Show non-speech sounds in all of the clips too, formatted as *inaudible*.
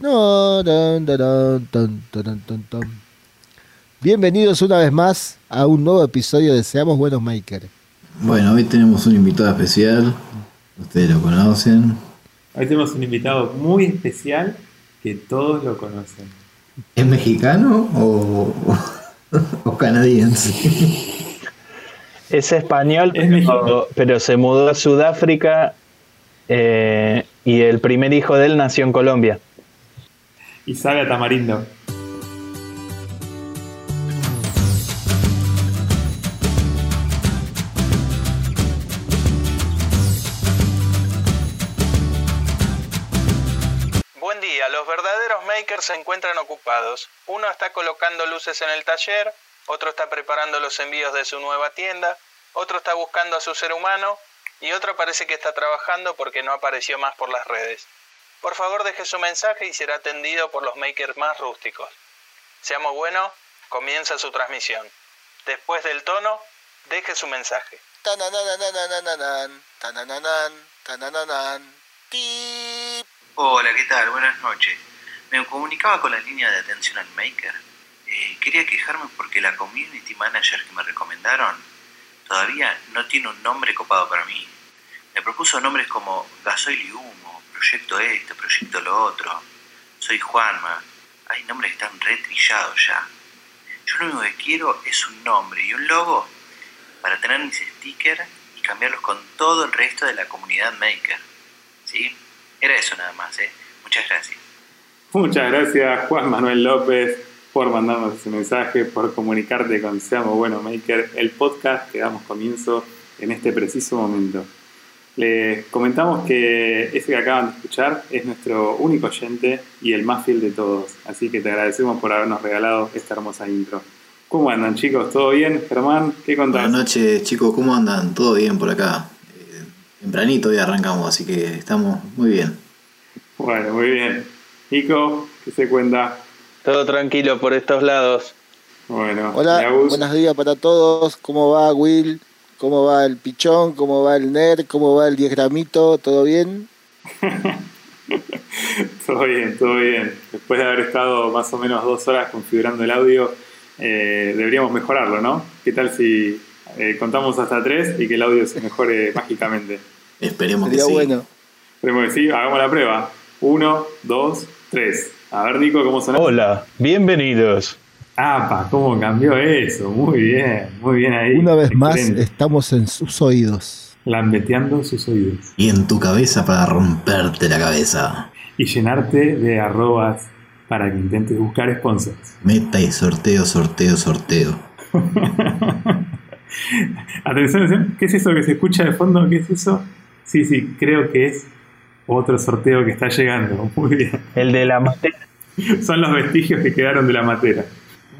No, tan. Bienvenidos una vez más a un nuevo episodio de Seamos Buenos Maker. Bueno, hoy tenemos un invitado especial. Ustedes lo conocen. Hoy tenemos un invitado muy especial que todos lo conocen. ¿Es mexicano o, o canadiense? Es español, Es pero, mexicano. pero se mudó a Sudáfrica eh, y el primer hijo de él nació en Colombia. Y sabe a Tamarindo. Buen día, los verdaderos makers se encuentran ocupados. Uno está colocando luces en el taller, otro está preparando los envíos de su nueva tienda, otro está buscando a su ser humano y otro parece que está trabajando porque no apareció más por las redes. Por favor deje su mensaje y será atendido por los makers más rústicos. Seamos buenos, comienza su transmisión. Después del tono, deje su mensaje. Hola, ¿qué tal? Buenas noches. Me comunicaba con la línea de atención al maker. Eh, quería quejarme porque la community manager que me recomendaron todavía no tiene un nombre copado para mí. Me propuso nombres como Gasoil y Humo, Proyecto Este, Proyecto Lo Otro. Soy Juanma. Hay nombres que están retrillados ya. Yo lo único que quiero es un nombre y un logo para tener mis stickers y cambiarlos con todo el resto de la comunidad maker. ¿Sí? Era eso nada más, ¿eh? Muchas gracias. Muchas gracias Juan Manuel López por mandarnos ese mensaje, por comunicarte con Seamos Bueno Maker, el podcast que damos comienzo en este preciso momento. Les comentamos que ese que acaban de escuchar es nuestro único oyente y el más fiel de todos, así que te agradecemos por habernos regalado esta hermosa intro. ¿Cómo andan chicos? ¿Todo bien? Germán, ¿qué contás? Buenas noches, chicos. ¿Cómo andan? ¿Todo bien por acá? Eh, tempranito ya arrancamos, así que estamos muy bien. Bueno, muy bien. Nico, ¿qué se cuenta? Todo tranquilo por estos lados. Bueno, Hola, buenos días para todos. ¿Cómo va Will? ¿Cómo va el pichón? ¿Cómo va el nerd? ¿Cómo va el 10 gramito? ¿Todo bien? *laughs* Todo bien, todo bien. Después de haber estado más o menos dos horas configurando el audio, eh, deberíamos mejorarlo, ¿no? ¿Qué tal si eh, contamos hasta tres y que el audio se mejore *laughs* mágicamente? Esperemos que Sería sí. bueno. Esperemos que sí, hagamos la prueba. Uno, dos, tres. A ver, Nico, ¿cómo suena? Hola, bienvenidos. ¡Apa! ¿Cómo cambió eso? Muy bien, muy bien ahí. Una vez más estamos en sus oídos. Lambeteando sus oídos. Y en tu cabeza para romperte la cabeza. Y llenarte de arrobas para que intentes buscar sponsors. Meta y sorteo, sorteo, sorteo. *laughs* Atención, atención. ¿Qué es eso que se escucha de fondo? ¿Qué es eso? Sí, sí, creo que es otro sorteo que está llegando. Muy bien. El de la materia. Son los vestigios que quedaron de la matera.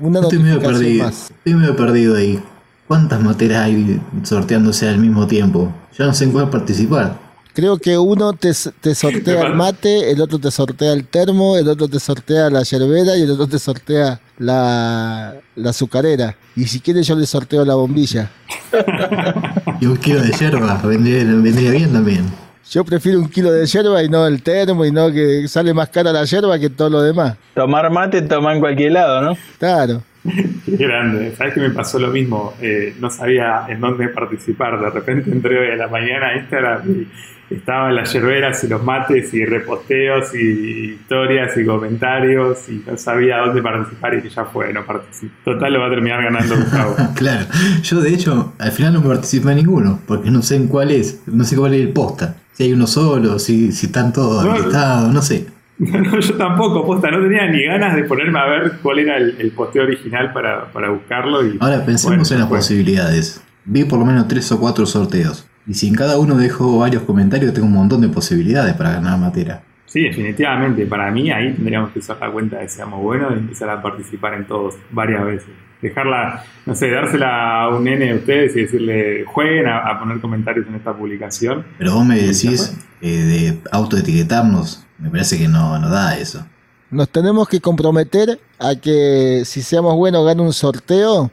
Una Estoy medio perdido. más. Estoy medio perdido ahí. ¿Cuántas materas hay sorteándose al mismo tiempo? Ya no sé en cuál participar. Creo que uno te, te sortea el mate, el otro te sortea el termo, el otro te sortea la yerbera y el otro te sortea la, la azucarera. Y si quieres yo le sorteo la bombilla. *laughs* Y un kilo de yerba vendría, vendría bien también. Yo prefiero un kilo de yerba y no el termo y no que sale más cara la yerba que todo lo demás. Tomar mate, toma en cualquier lado, ¿no? Claro. Qué grande. ¿Sabes que me pasó lo mismo? Eh, no sabía en dónde participar. De repente entré hoy a la mañana a Instagram y estaban las yerberas y los mates y reposteos y historias y comentarios y no sabía dónde participar y que ya fue, no participé. Total lo va a terminar ganando Gustavo. *laughs* Claro, yo de hecho al final no participé en ninguno, porque no sé en cuál es, no sé cuál es el posta. Si hay uno solo, si, si están todos No. no sé. *laughs* No, yo tampoco, posta, no tenía ni ganas de ponerme a ver cuál era el, el posteo original para, para buscarlo. Y, Ahora pensemos bueno, en las posibilidades. Vi por lo menos tres o cuatro sorteos. Y si en cada uno dejo varios comentarios, tengo un montón de posibilidades para ganar matera. Sí, definitivamente. Para mí ahí tendríamos que usar la cuenta de Seamos Buenos y empezar a participar en todos varias veces. Dejarla, no sé, dársela a un nene de ustedes y decirle, jueguen a, a poner comentarios en esta publicación. Pero vos me decís eh, de autoetiquetarnos, me parece que no, no da eso. Nos tenemos que comprometer a que si seamos buenos gane un sorteo,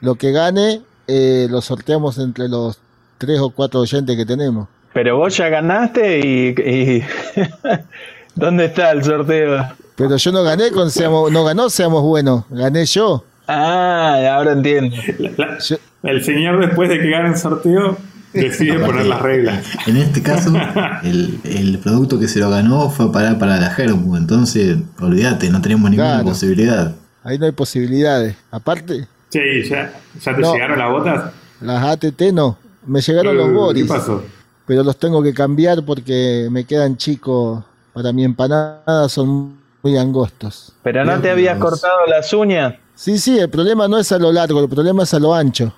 lo que gane eh, lo sorteamos entre los tres o cuatro oyentes que tenemos. Pero vos ya ganaste y... y- *laughs* ¿Dónde está el sorteo? Pero yo no gané con seamos, no ganó seamos buenos, gané yo. Ah, ahora entiendo. La- la- Yo- el señor, después de que gana el sorteo, decide poner las reglas. En este caso, *laughs* el, el producto que se lo ganó fue a parar para la Hermu. Entonces, olvídate, no tenemos ninguna Claro. posibilidad. Ahí no hay posibilidades. Aparte, ¿y ¿ya, ya te No. llegaron las botas? las ATT no. Me llegaron los Boris, ¿Qué pasó? pero los tengo que cambiar porque me quedan chicos para mi empanada, son muy angostos. Pero no te Dios. habías cortado las uñas. Sí, sí, el problema no es a lo largo, el problema es a lo ancho.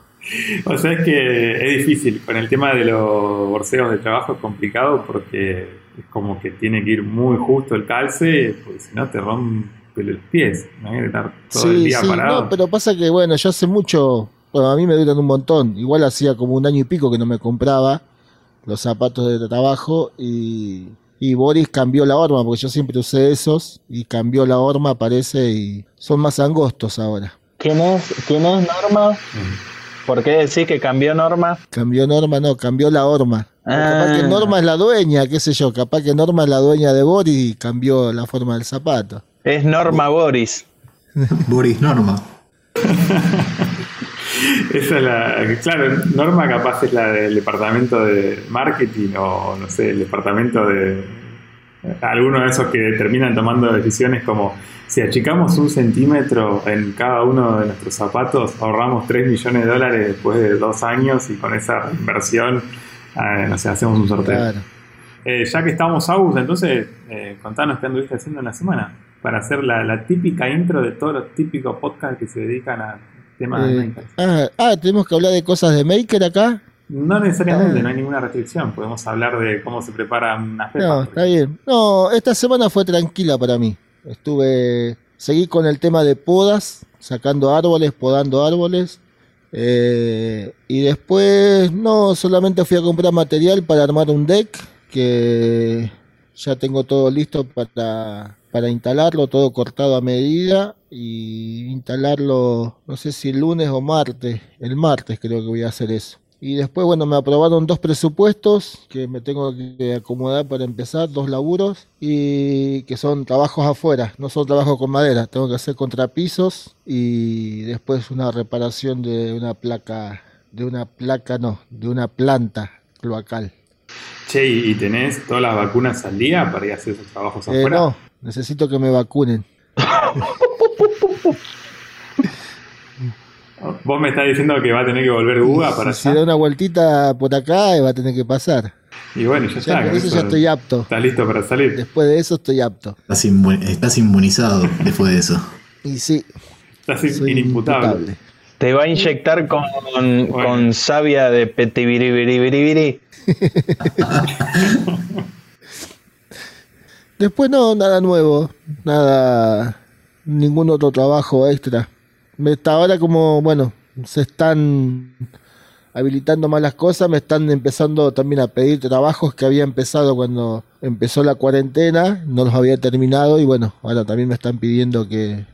O sea, es que es difícil. Con el tema de los borseos de trabajo es complicado porque es como que tiene que ir muy justo el calce, porque si no te rompe los pies. Imagínate estar todo el día sí, parado. no, pero pasa que, bueno, yo hace mucho, bueno, a mí me duran un montón. Igual hacía como un año y pico que no me compraba los zapatos de trabajo y, y Boris cambió la horma, porque yo siempre usé esos y cambió la horma, parece, y son más angostos ahora. ¿Quién es, ¿Quién es Norma? ¿Por qué decís que cambió Norma? Cambió Norma, no, cambió la horma. Capaz Ah. que Norma es la dueña, qué sé yo, capaz que Norma es la dueña de Boris y cambió la forma del zapato. Es Norma Boris. Boris Norma. *laughs* *laughs* Esa es la. Claro, Norma capaz es la del departamento de marketing o no sé, el departamento de. Algunos de esos que terminan tomando decisiones como si achicamos un centímetro en cada uno de nuestros zapatos, ahorramos 3 millones de dólares después de dos años y con esa inversión, eh, no sé, hacemos un sorteo. Claro. Eh, ya que estamos, Agus, entonces eh, contanos qué anduviste haciendo en la semana para hacer la, la típica intro de todos los típicos podcasts que se dedican a temas de Eh, ah, ah, tenemos que hablar de cosas de Maker acá. No necesariamente, Ah. no hay ninguna restricción. Podemos hablar de cómo se prepara una pepa. No, está bien. No, esta semana fue tranquila para mí. Estuve, seguí con el tema de podas, sacando árboles, podando árboles. Eh, y después, no, solamente fui a comprar material para armar un deck, que ya tengo todo listo para, para instalarlo, todo cortado a medida. Y instalarlo, no sé si el lunes o martes. El martes creo que voy a hacer eso. Y después, bueno, me aprobaron dos presupuestos que me tengo que acomodar para empezar, dos laburos, y que son trabajos afuera, no son trabajos con madera. Tengo que hacer contrapisos y después una reparación de una placa, de una placa no, de una planta cloacal. Che, ¿y y tenés todas las vacunas al día para ir a hacer esos trabajos Eh, afuera? no, necesito que me vacunen. *laughs* Vos me estás diciendo que va a tener que volver Uga para si se da una vueltita por acá, va a tener que pasar. Y bueno, ya Ya está. con con eso eso ya estoy apto. ¿Estás listo para salir? Después de eso estoy apto. Estás, inmu- estás inmunizado después de eso. Y sí, Estás soy inimputable. imputable. Te va a inyectar con, con savia de petibiribiribiribiri. *laughs* Después no, nada nuevo, nada, ningún otro trabajo extra. Me está ahora como, bueno, se están habilitando más las cosas, me están empezando también a pedir trabajos que había empezado cuando empezó la cuarentena, no los había terminado y bueno, ahora también me están pidiendo que,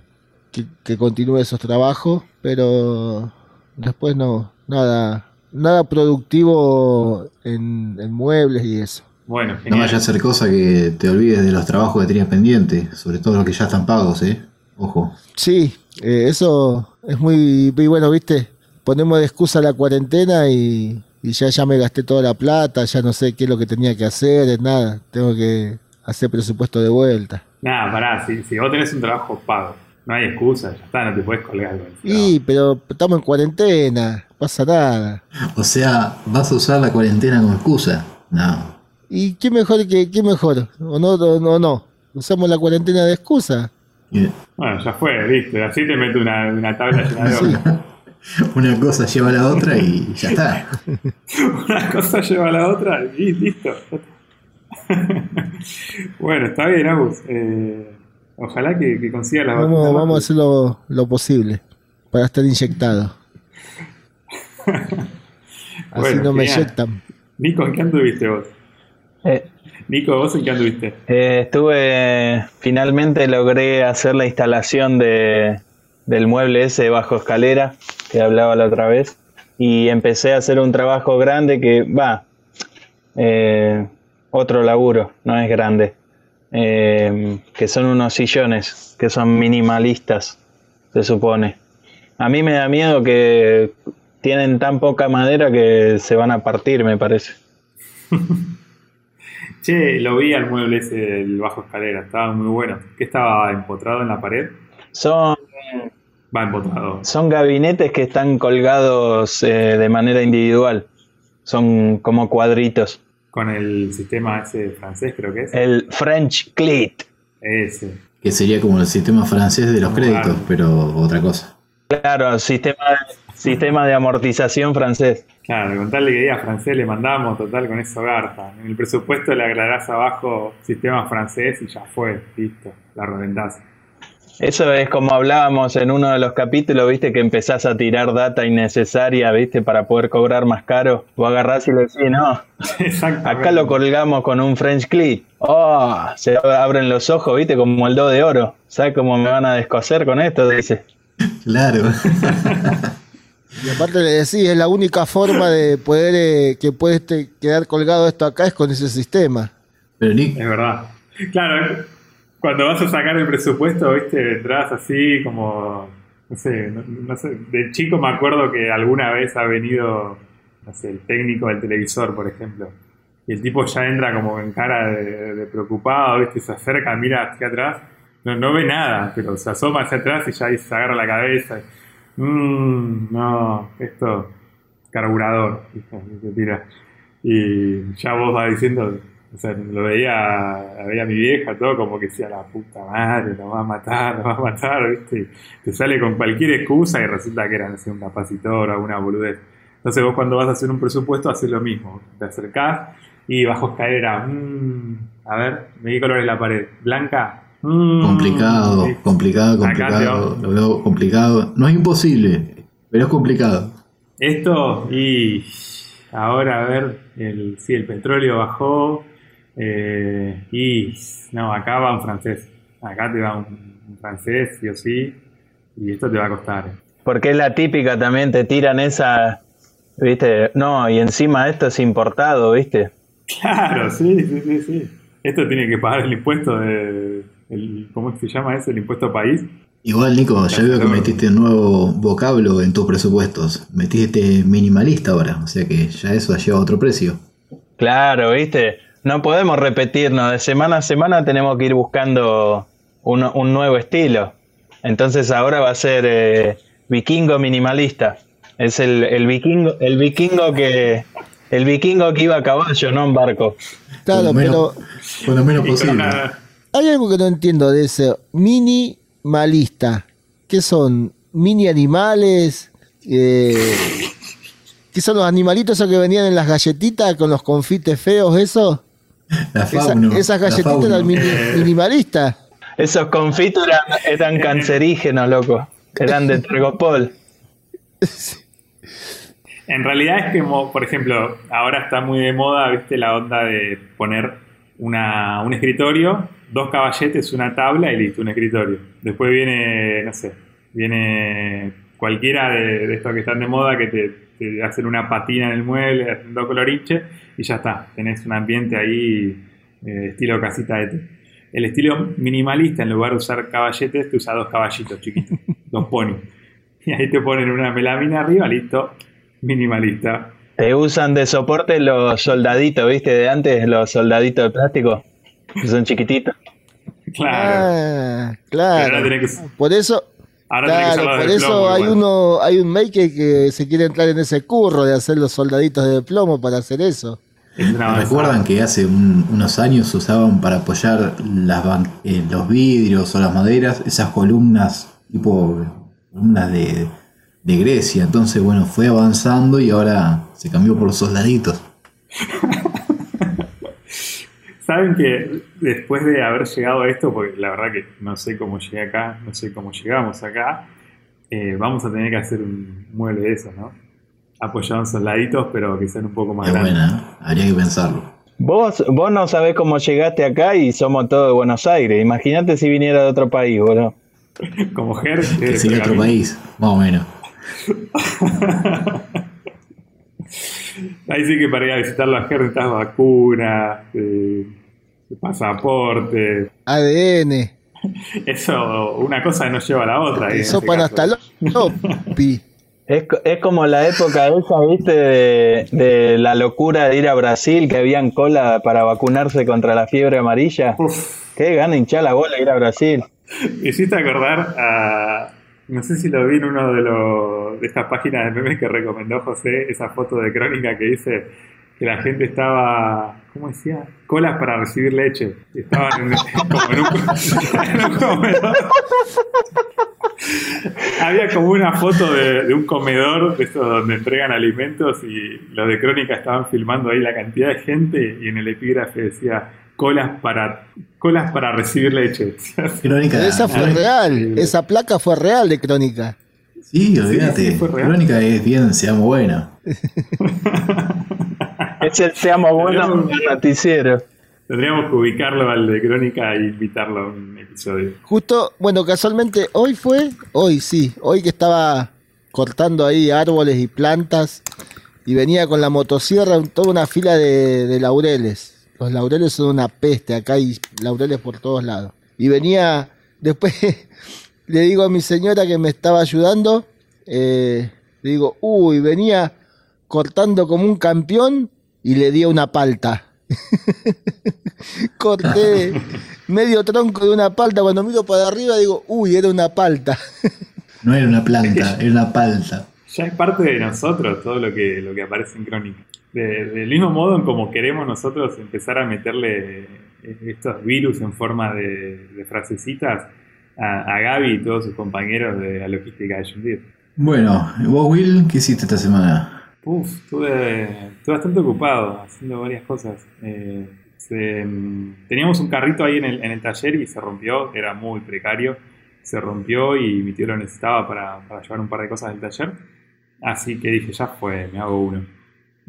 que, continúe esos trabajos, pero después no, nada, nada productivo en, en muebles y eso. Bueno, No vaya a ser cosa que te olvides de los trabajos que tenías pendientes, sobre todo los que ya están pagos, ¿eh? Ojo. Sí, eh, eso es muy, muy bueno, ¿viste? Ponemos de excusa la cuarentena y, y ya, ya me gasté toda la plata, ya no sé qué es lo que tenía que hacer, es nada, tengo que hacer presupuesto de vuelta. Nada, pará, si, si vos tenés un trabajo pago, no hay excusa, ya está, no te puedes colgar. Y, pero estamos en cuarentena, pasa nada. O sea, ¿vas a usar la cuarentena como excusa? No. ¿Y qué mejor que qué mejor? ¿O no, o no, no? ¿Usamos la cuarentena de excusa? Bueno, ya fue, viste, así te meto una, una tabla llena de hojas. *laughs* Una cosa lleva a la otra y ya está. *laughs* Una cosa lleva a la otra y listo. *laughs* bueno, está bien, Agus. Eh, ojalá que, que consiga las Vamos, vamos a hacer lo, lo posible para estar inyectado. Así Bueno, no me genial. inyectan. Nico, ¿en qué anduviste vos? Eh, Nico, ¿vos en qué anduviste? eh, estuve, finalmente logré hacer la instalación de, del mueble ese bajo escalera que hablaba la otra vez y empecé a hacer un trabajo grande que va, eh, otro laburo, no es grande. que son unos sillones, que son minimalistas, se supone. A mí me da miedo que tienen tan poca madera que se van a partir, me parece. *laughs* Che, lo vi al mueble ese del bajo escalera, estaba muy bueno. ¿Qué estaba empotrado en la pared? Son, Va empotrado. son gabinetes que están colgados eh, de manera individual. Son como cuadritos. Con el sistema ese francés, creo que es. El French Clit. Ese. Que sería como el sistema francés de los Claro. créditos, pero otra cosa. Claro, sistema, sistema de amortización francés. Claro, con tal que diga francés le mandamos, total, con eso garpa. En el presupuesto le agregarás abajo sistema francés y ya fue, listo, la reventás. Eso es como hablábamos en uno de los capítulos, viste, que empezás a tirar data innecesaria, viste, para poder cobrar más caro. Vos agarrás y le decís, no, *laughs* Exacto. acá lo colgamos con un French clip. Oh, se abren los ojos, viste, como el do de oro. ¿Sabes cómo me van a descoser con esto? Dice. Claro. *laughs* Y aparte le decís, es la única forma de poder eh, que puede este- quedar colgado esto acá es con ese sistema. Pero Es verdad. Claro, cuando vas a sacar el presupuesto, viste, entras así como, no sé, no, no sé, de chico me acuerdo que alguna vez ha venido, no sé, el técnico del televisor, por ejemplo, y el tipo ya entra como en cara de, de preocupado, viste, se acerca, mira hacia atrás, no, no ve nada, pero se asoma hacia atrás y ya se agarra la cabeza. Mmm, no, esto, carburador, tira. Y ya vos vas diciendo, o sea, lo veía, veía mi vieja, todo como que decía, la puta madre, lo va a matar, lo va a matar, ¿viste? Te sale con cualquier excusa y resulta que era, no sé, un capacitor o una boludez. Entonces vos cuando vas a hacer un presupuesto haces lo mismo, te acercás y bajo escalera, mm, a ver, ¿de qué color es la pared? ¿Blanca? Mm, complicado, sí. complicado, complicado. Lo veo complicado. No es imposible, pero es complicado. Esto y ahora a ver, el, sí, el petróleo bajó eh, y no, acá va un francés, acá te va un, un francés sí o sí y esto te va a costar. eh. Porque es la típica también, te tiran esa, viste, no, y encima esto es importado, viste. Claro, sí, sí, sí, sí. Esto tiene que pagar el impuesto de, el, ¿cómo se llama eso? El impuesto país. Igual, Nico, ya veo que metiste un nuevo vocablo en tus presupuestos. Metiste minimalista ahora, o sea que ya eso lleva a otro precio. Claro, viste, no podemos repetirnos, de semana a semana tenemos que ir buscando un, un nuevo estilo. Entonces ahora va a ser eh, vikingo minimalista. Es el, el vikingo, el vikingo que el vikingo que iba a caballo, no en barco. Claro, Por lo menos- pero Por lo menos *laughs* con posible. una- hay algo que no entiendo de ese minimalista. ¿Qué son? ¿Mini animales? Eh, ¿Qué son los animalitos esos que venían en las galletitas con los confites feos, eso? La Esa- fauno. esas galletitas eran mini- *laughs* minimalistas. Esos confitos eran, eran cancerígenos, loco. Eran de Tergopol. En realidad es que, por ejemplo, ahora está muy de moda, viste, la onda de poner una, un escritorio, dos caballetes, una tabla y listo, un escritorio. Después viene, no sé, viene cualquiera de, de estos que están de moda que te, te hacen una patina en el mueble, hacen dos coloriches y ya está. Tenés un ambiente ahí eh, estilo casita de té. El estilo minimalista, en lugar de usar caballetes, te usa dos caballitos chiquitos, *laughs* dos ponis. Y ahí te ponen una melamina arriba, listo, minimalista. Te usan de soporte los soldaditos, ¿viste? De antes, los soldaditos de plástico. Que son chiquititos. Claro. Ah, ahora claro. que, Por eso, ahora claro, por de eso plomo hay uno, hay un maker que se quiere entrar en ese curro de hacer los soldaditos de plomo para hacer eso. ¿Recuerdan que hace un- unos años se usaban para apoyar las ban- eh, los vidrios o las maderas, esas columnas tipo columnas de, de Grecia? Entonces, bueno, fue avanzando y ahora se cambió por los soldaditos. *laughs* Saben que después de haber llegado a esto, porque la verdad que no sé cómo llegué acá, no sé cómo llegamos acá, eh, vamos a tener que hacer un mueble de esos, ¿no? Apoyado en soldaditos, pero que sean un poco más Es grandes. buena, ¿eh? habría que pensarlo. Vos, vos no sabés cómo llegaste acá y somos todos de Buenos Aires. Imagínate si viniera de otro país, boludo. *laughs* Como Ger, Que sería otro país, más o menos. *laughs* Ahí sí que para ir a visitarlo a Ger necesitas vacunas, eh, pasaporte. ADN. Eso, una cosa no lleva a la otra. en Eso para caso. hasta lopi. Es, es como la época esa, ¿viste? De, de la locura de ir a Brasil, que habían cola para vacunarse contra la fiebre amarilla. Uf, Qué gana hinchar la bola ir a Brasil. *laughs* me hiciste acordar a. No sé si lo vi en uno de, los, de estas páginas de memes que recomendó José, esa foto de crónica que dice que la gente estaba. ¿Cómo decía? Colas para recibir leche. Y Estaban *laughs* como *laughs* en un, comedor. Había como una foto de, de un comedor de esos donde entregan alimentos y los de Crónica estaban filmando ahí la cantidad de gente y en el epígrafe decía colas para colas para recibir leche. *laughs* Crónica. Esa fue real. Esa placa fue real de crónica. Sí, olvídate. sí. Crónica es bien, seamos buenos. *laughs* Es el seamos buenos noticiero. Tendríamos que ubicarlo al de Crónica e invitarlo a un episodio. Justo, bueno, casualmente hoy fue, hoy sí, hoy que estaba cortando ahí árboles y plantas y venía con la motosierra toda una fila de, de laureles. Los laureles son una peste, acá hay laureles por todos lados. Y venía, después *laughs* le digo a mi señora que me estaba ayudando, eh, le digo, uy, venía cortando como un campeón y le di una palta. *laughs* Corté *laughs* medio tronco de una palta. Cuando miro para arriba digo, uy, era una palta. No era una planta, era una palta. Ya es parte de nosotros todo lo que, lo que aparece en Crónica. De- del mismo modo en como queremos nosotros empezar a meterle estos virus en forma de, de frasecitas a, a Gaby y todos sus compañeros de la logística de Deere. Bueno, vos, Will, ¿qué hiciste esta semana? Uf, estuve, estuve bastante ocupado haciendo varias cosas. Eh, se, mm, teníamos un carrito ahí en el, en el taller y se rompió, era muy precario. Se rompió y mi tío lo necesitaba para, para llevar un par de cosas del taller. Así que dije, ya fue, me hago uno.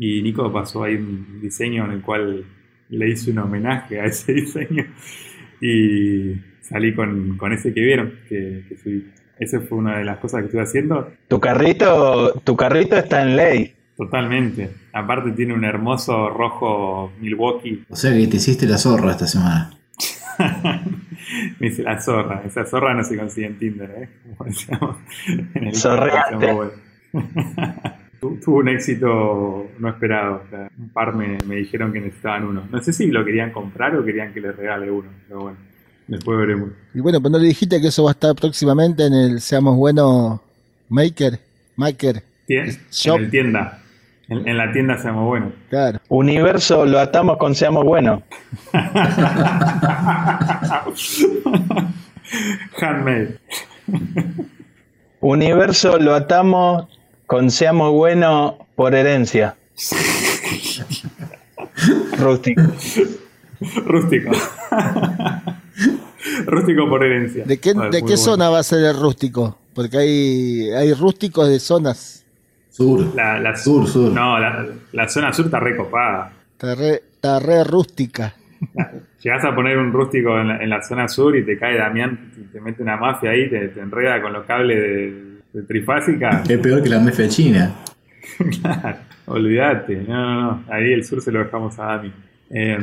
Y Nico pasó ahí un diseño en el cual le hice un homenaje a ese *laughs* diseño y salí con, con ese que vieron, que, que subí. Esa fue una de las cosas que estuve haciendo. Tu carrito, tu carrito está en ley. Totalmente. Aparte tiene un hermoso rojo Milwaukee. O sea que te hiciste la zorra esta semana. *laughs* Me dice la zorra. Esa zorra no se consigue en Tinder, ¿eh? Como decíamos en el Zorreate. *laughs* bueno. Tuvo un éxito no esperado. O sea, un par me, me dijeron que necesitaban uno. No sé si lo querían comprar o querían que les regale uno. Pero bueno, después veremos. Y bueno, pues no le dijiste que eso va a estar próximamente en el Seamos Buenos Maker. Maker, Tien- Shop. En el tienda. En, en la tienda seamos buenos. claro. Universo lo atamos con seamos buenos. *laughs* Handmade. Universo lo atamos con seamos buenos por herencia. Rústico. Rústico. Rústico por herencia. ¿De qué, Vale, de muy qué bueno. zona va a ser el rústico? Porque hay, hay rústicos de zonas. Sur. La, la- Sur, sur. No, la, la zona sur está recopada. Está re, está re rústica. Llegás a poner un rústico en la, en la zona sur y te cae Damián, y te mete una mafia ahí, te, te enreda con los cables de trifásica. Es peor que la mafia china. Claro, olvídate. No, no, no. Ahí el sur se lo dejamos a Dami. Eh,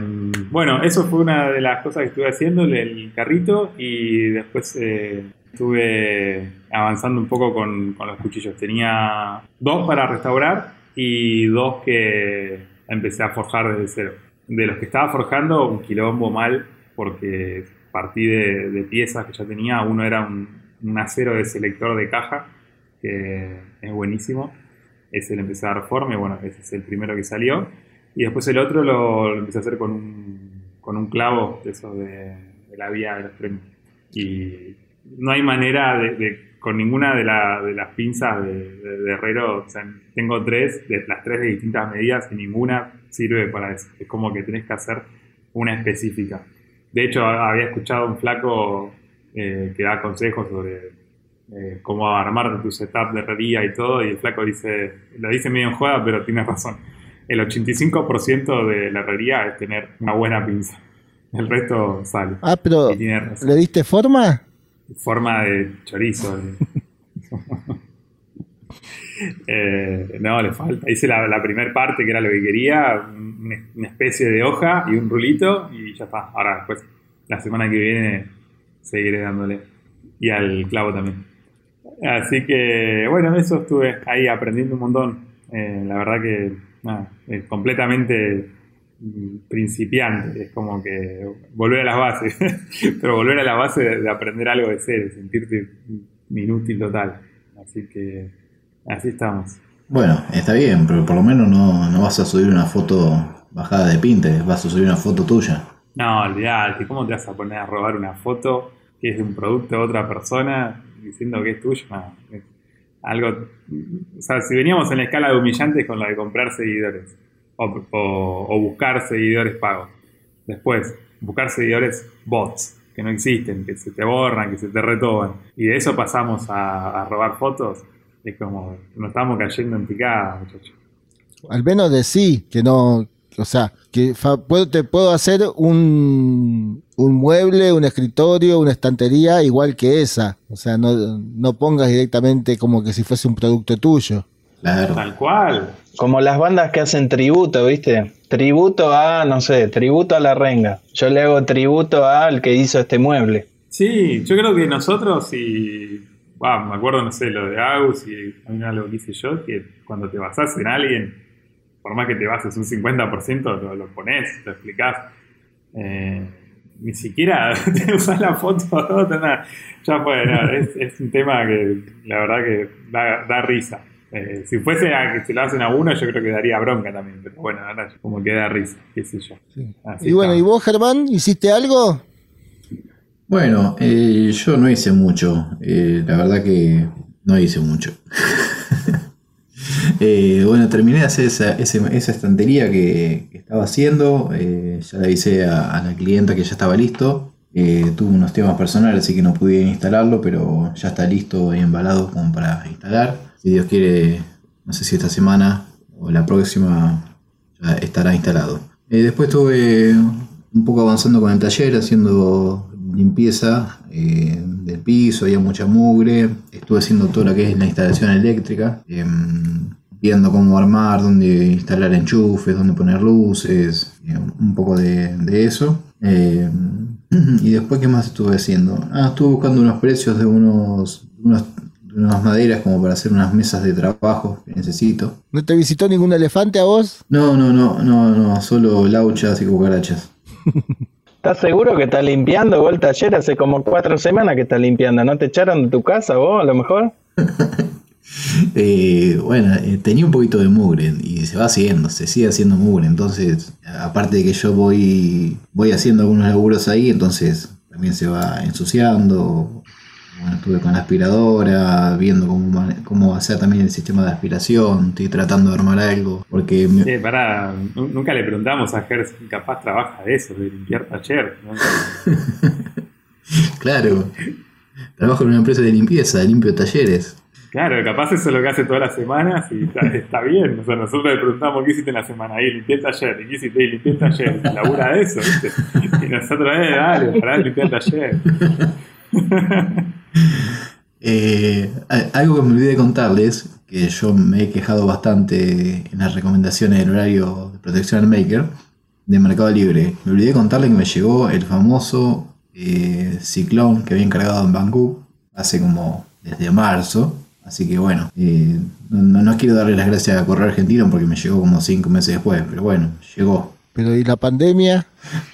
bueno, eso fue una de las cosas que estuve haciendo, el, el carrito, y después eh, estuve avanzando un poco con, con los cuchillos. Tenía dos para restaurar y dos que empecé a forjar desde cero. De los que estaba forjando, un quilombo mal, porque partí de, de piezas que ya tenía. Uno era un, un acero de selector de caja, que es buenísimo. A dar forma y bueno, ese es el primero que salió. Y después el otro lo, empecé a hacer con un, con un clavo de de, la vía de los trenes. Y no hay manera de, con ninguna de, la- de las pinzas de, herrero, tengo tres, de las tres de distintas medidas y ninguna sirve para eso. Es como que tenés que hacer una específica. De hecho, había escuchado un flaco eh, que da consejos sobre eh, cómo armar tu setup de herrería y todo, y el flaco dice, lo dice medio en joda, pero tiene razón. El 85% de la herrería es tener una buena pinza. El resto sale. Ah, pero. ¿le diste forma? Forma de chorizo. de- *laughs* Eh, no, le falta. Hice la, la primera parte, que era lo que quería, un- una especie de hoja y un rulito, y ya está. Ahora, después, la semana que viene, seguiré dándole. Y al clavo también. Así que, bueno, eso estuve ahí aprendiendo un montón. Eh, la verdad que, nada, es completamente mm, principiante. Es como que volver a las bases. *laughs* Pero volver a la base de, de aprender algo de cero, sentirte inútil total. Así que, así estamos. Bueno, está bien, pero por lo menos no, no vas a subir una foto bajada de Pinterest, vas a subir una foto tuya. No, olvidate, ¿cómo te vas a poner a robar una foto que es de un producto de otra persona diciendo que es tuyo? No, es algo. O sea, si veníamos en la escala de humillantes con la de comprar seguidores o, buscar seguidores pagos. Después, buscar seguidores bots que no existen, que se te borran, que se te retoban. Y de eso pasamos a, robar fotos. Es como, nos estamos cayendo en picada, muchachos. Al menos de sí, que no, o sea, que fa- puedo- te puedo hacer un, un mueble, un escritorio, una estantería igual que esa. O sea, no, no pongas directamente como que si fuese un producto tuyo. Claro. Tal cual. Como las bandas que hacen tributo, ¿viste? Tributo a, no sé, tributo a la renga. Yo le hago tributo al que hizo este mueble. Sí, yo creo que nosotros, y ah, me acuerdo, no sé, lo de Agus y algo que hice yo, que cuando te basás en alguien, por más que te bases un 50%, lo, lo pones, lo explicás. Eh, ni siquiera *laughs* te usas la foto, *laughs* no, nada. ya fue, no, es, es un tema que la verdad que da, da risa. Eh, si fuese a que se lo hacen a uno, yo creo que daría bronca también, pero bueno, ahora como que da risa, qué sé yo. Así y bueno, ¿y vos, Germán, hiciste algo? Bueno, eh, yo no hice mucho, eh, la verdad que no hice mucho. *laughs* Eh, bueno, terminé de hacer esa, estantería que, estaba haciendo, eh, ya le avisé a, la clienta que ya estaba listo. Eh, tuve unos temas personales, así que no pude instalarlo, pero ya está listo y embalado como para instalar. Si Dios quiere, no sé si esta semana o la próxima estará instalado. Eh, después estuve un poco avanzando con el taller, haciendo limpieza eh, del piso, había mucha mugre. Estuve haciendo todo lo que es la instalación eléctrica, em, viendo cómo armar, dónde instalar enchufes, dónde poner luces, eh, un poco de, de eso. Em, *clears throat* y después, ¿qué más estuve haciendo? Ah, estuve buscando unos precios de unos, unas maderas como para hacer unas mesas de trabajo que necesito. ¿No te visitó ningún elefante a vos? No, no, no, no, no, solo lauchas y cucarachas. *laughs* ¿Estás seguro que estás limpiando vos el taller? Hace como cuatro semanas que estás limpiando. ¿No te echaron de tu casa vos a lo mejor? *laughs* Eh, bueno, eh, tenía un poquito de mugre y se va haciendo, se sigue haciendo mugre. Entonces, aparte de que yo voy, voy haciendo algunos laburos ahí, entonces también se va ensuciando. Bueno, estuve con la aspiradora, viendo cómo, cómo hacer también el sistema de aspiración. Estoy tratando de armar algo. Porque me- Sí, pará, nu- nunca le preguntamos a Ger si capaz trabaja de eso, de limpiar taller. ¿no? *laughs* claro, trabajo en una empresa de limpieza, limpio talleres. Claro, capaz eso es lo que hace todas las semanas y está, está bien. O sea, nosotros le preguntamos qué hiciste en la semana. Ahí limpié el taller. ¿Y qué hiciste? Y limpié el taller. Y labura de eso, ¿viste? Y nosotros, eh, dale, pará de limpiar el taller. *laughs* Eh, algo que me olvidé de contarles, que yo me he quejado bastante en las recomendaciones del horario de protección al maker de Mercado Libre. Me olvidé de contarles que me llegó el famoso eh, ciclón que había encargado en Bangkok hace como desde marzo. Así que bueno, eh, no, no- quiero darle las gracias a Correo Argentino porque me llegó como cinco meses después, pero bueno, llegó. Pero ¿y la pandemia?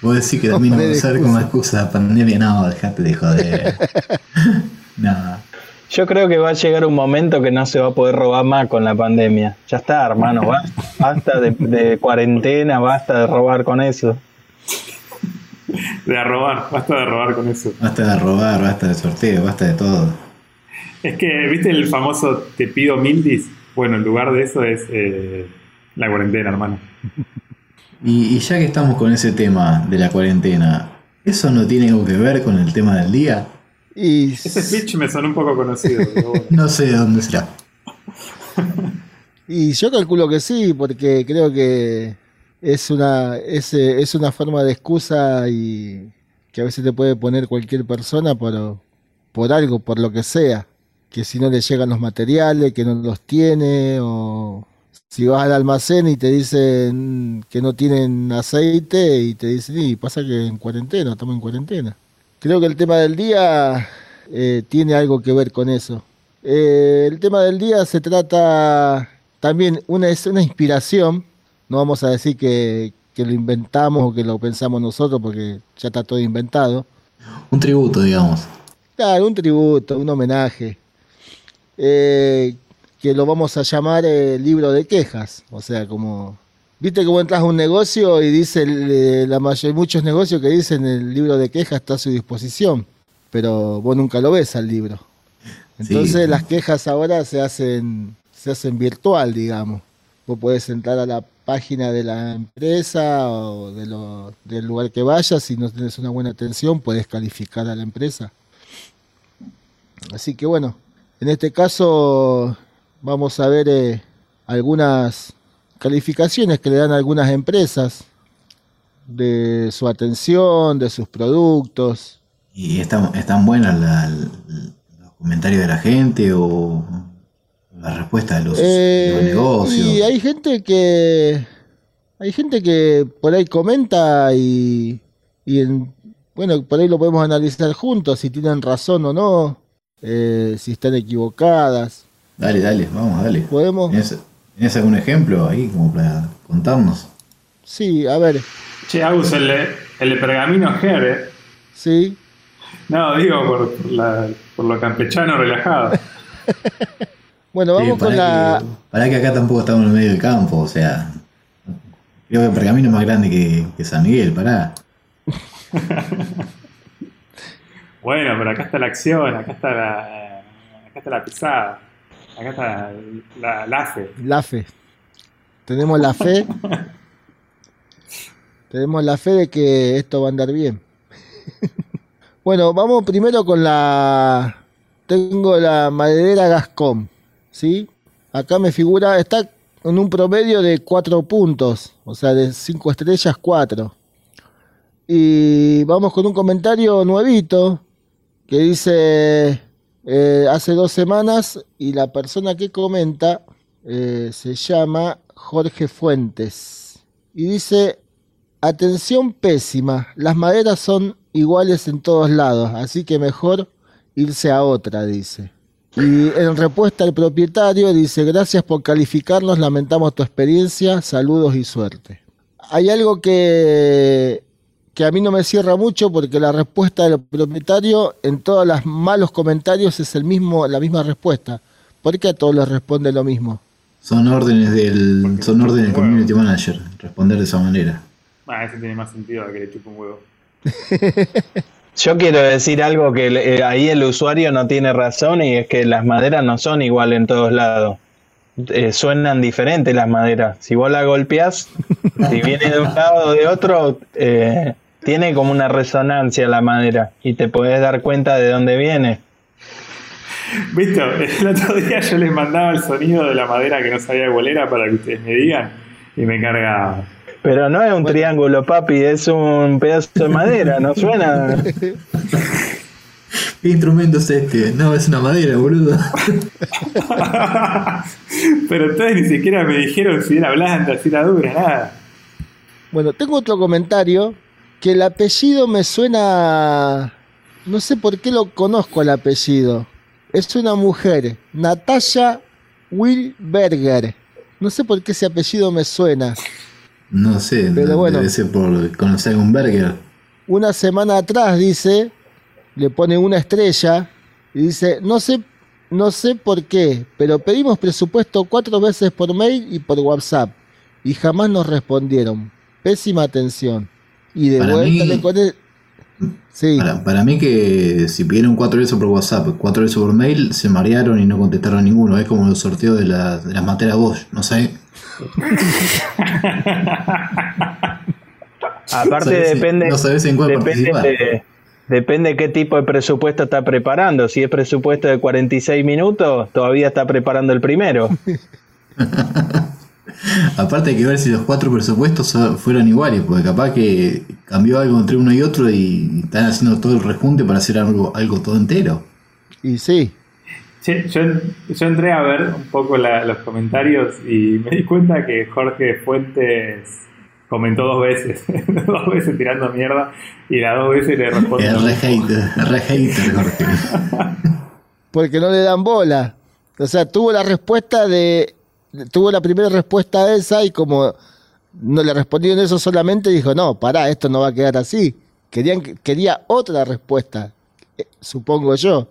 Vos decís que también No *laughs* a usar como excusa la pandemia, no, dejate de joder. *laughs* Nada. Yo creo que va a llegar un momento que no se va a poder robar más con la pandemia. Ya está, hermano, ba- basta de, de cuarentena, basta de robar con eso. De robar, basta de robar con eso. Basta de robar, basta de sorteo, basta de todo. Es que, ¿viste el famoso te pido mildis? Bueno, en lugar de eso es eh, la cuarentena, hermano. Y, y ya que estamos con ese tema de la cuarentena, ¿eso no tiene algo que ver con el tema del día? Y Ese speech me sonó un poco conocido. pero bueno. *laughs* No sé de dónde será. Y yo calculo que sí, porque creo que es una, es, eh, es una forma de excusa y que a veces te puede poner cualquier persona por, por algo, por lo que sea. que si no le llegan los materiales, que no los tiene, o si vas al almacén y te dicen que no tienen aceite y te dicen, y pasa que en cuarentena, estamos en cuarentena. Creo que el tema del día eh, tiene algo que ver con eso. Eh, el tema del día se trata también, una, es una inspiración, no vamos a decir que, que lo inventamos o que lo pensamos nosotros porque ya está todo inventado. Un tributo, digamos. Claro, un tributo, un homenaje. Eh, que lo vamos a llamar el libro de quejas. O sea, como. Viste que vos entras a un negocio y dice la mayor, hay muchos negocios que dicen el libro de quejas está a su disposición, pero vos nunca lo ves al libro. Entonces Sí. las quejas ahora se hacen, se hacen virtual, digamos. Vos podés entrar a la página de la empresa o de lo- del lugar que vayas, si no tenés una buena atención, podés calificar a la empresa. Así que bueno, en este caso vamos a ver eh, algunas calificaciones que le dan algunas empresas de su atención, de sus productos. ¿Y están, están buenas la- los comentarios de la gente o la respuesta de los, de los Eh, negocios? y hay gente que hay gente que por ahí comenta y, y en- bueno, por ahí lo podemos analizar juntos si tienen razón o no, eh, si están equivocadas. Dale, dale, vamos, dale. Podemos, ¿Tenés, tenés algún ejemplo ahí como para contarnos? sí, a ver, Che, Agus, el, el de Pergamino Jere. sí. No, digo por, la- por lo campechano relajado. *laughs* Bueno, vamos Sí, con la Que, pará que acá tampoco estamos en el medio del campo, o sea. Creo que Pergamino es más grande que, que San Miguel, pará. *laughs* Bueno, pero acá está la acción, acá está la, acá está la pisada, acá está la, la AFE. la fe. Tenemos la fe. *laughs* Tenemos la fe de que esto va a andar bien. *laughs* bueno, vamos primero con la. Tengo la maderera Gascón. ¿Sí? Acá me figura. Está en un promedio de 4 puntos. O sea, de 5 estrellas, 4. Y vamos con un comentario nuevito. Que dice. Eh, hace dos semanas. Y la persona que comenta. eh, se llama Jorge Fuentes. Y dice. Atención pésima, las maderas son iguales en todos lados, así que mejor irse a otra, dice. Y en respuesta el propietario dice, gracias por calificarnos, lamentamos tu experiencia, saludos y suerte. Hay algo que, que a mí no me cierra mucho porque la respuesta del propietario en todos los malos comentarios es el mismo, la misma respuesta. ¿Por qué a todos les responde lo mismo? Son órdenes del. Son órdenes del community manager, responder de esa manera. Ah, ese tiene más sentido a que le chupe un huevo. *laughs* Yo quiero decir algo que eh, ahí el usuario no tiene razón y es que las maderas no son igual en todos lados. Eh, suenan diferentes las maderas. Si vos la golpeás, *laughs* si viene de un lado o de otro, eh, tiene como una resonancia la madera y te podés dar cuenta de dónde viene. ¿Viste? El otro día yo les mandaba el sonido de la madera que no sabía cuál era para que ustedes me digan y me cargaba. Pero no es un triángulo, papi, es un pedazo de madera, no suena. *laughs* ¿Qué instrumento es este? No, es una madera, boludo. *laughs* Pero ustedes ni siquiera me dijeron si era blanda, si era dura, nada. Bueno, tengo otro comentario que el apellido me suena... No sé por qué lo conozco el apellido. Es una mujer, Natalia Wilberger. No sé por qué ese apellido me suena. No sé, Pero no- bueno. debe ser por conocer a un burger. Una semana atrás dice, le pone una estrella y dice, no sé, no sé por qué, pero pedimos presupuesto cuatro veces por mail y por WhatsApp y jamás nos respondieron. Pésima atención. Y de Para vuelta mí- le pone... Sí. Para, para mí que si pidieron cuatro veces por WhatsApp, cuatro veces por mail, se marearon y no contestaron ninguno. Es como los sorteos de, la- de las materas Bosch, no sé. *laughs* Aparte si- depende, no sabés en cuál depende, participar. de, depende qué tipo de presupuesto está preparando. Si es presupuesto de 46 minutos, todavía está preparando el primero. *laughs* Aparte hay que ver si los cuatro presupuestos fueron iguales, porque capaz que cambió algo entre uno y otro y están haciendo todo el rejunte para hacer algo, algo todo entero. Y sí. Che, yo, yo entré a ver un poco la- los comentarios y me di cuenta que Jorge Fuentes comentó dos veces, *laughs* dos veces tirando mierda y las dos veces le respondió. Es re hater, re hater, Jorge. *laughs* Porque no le dan bola. O sea, tuvo la respuesta de. Tuvo la primera respuesta a esa y como no le respondieron eso solamente, dijo: No, pará, esto no va a quedar así. Querían, quería otra respuesta, eh, supongo yo.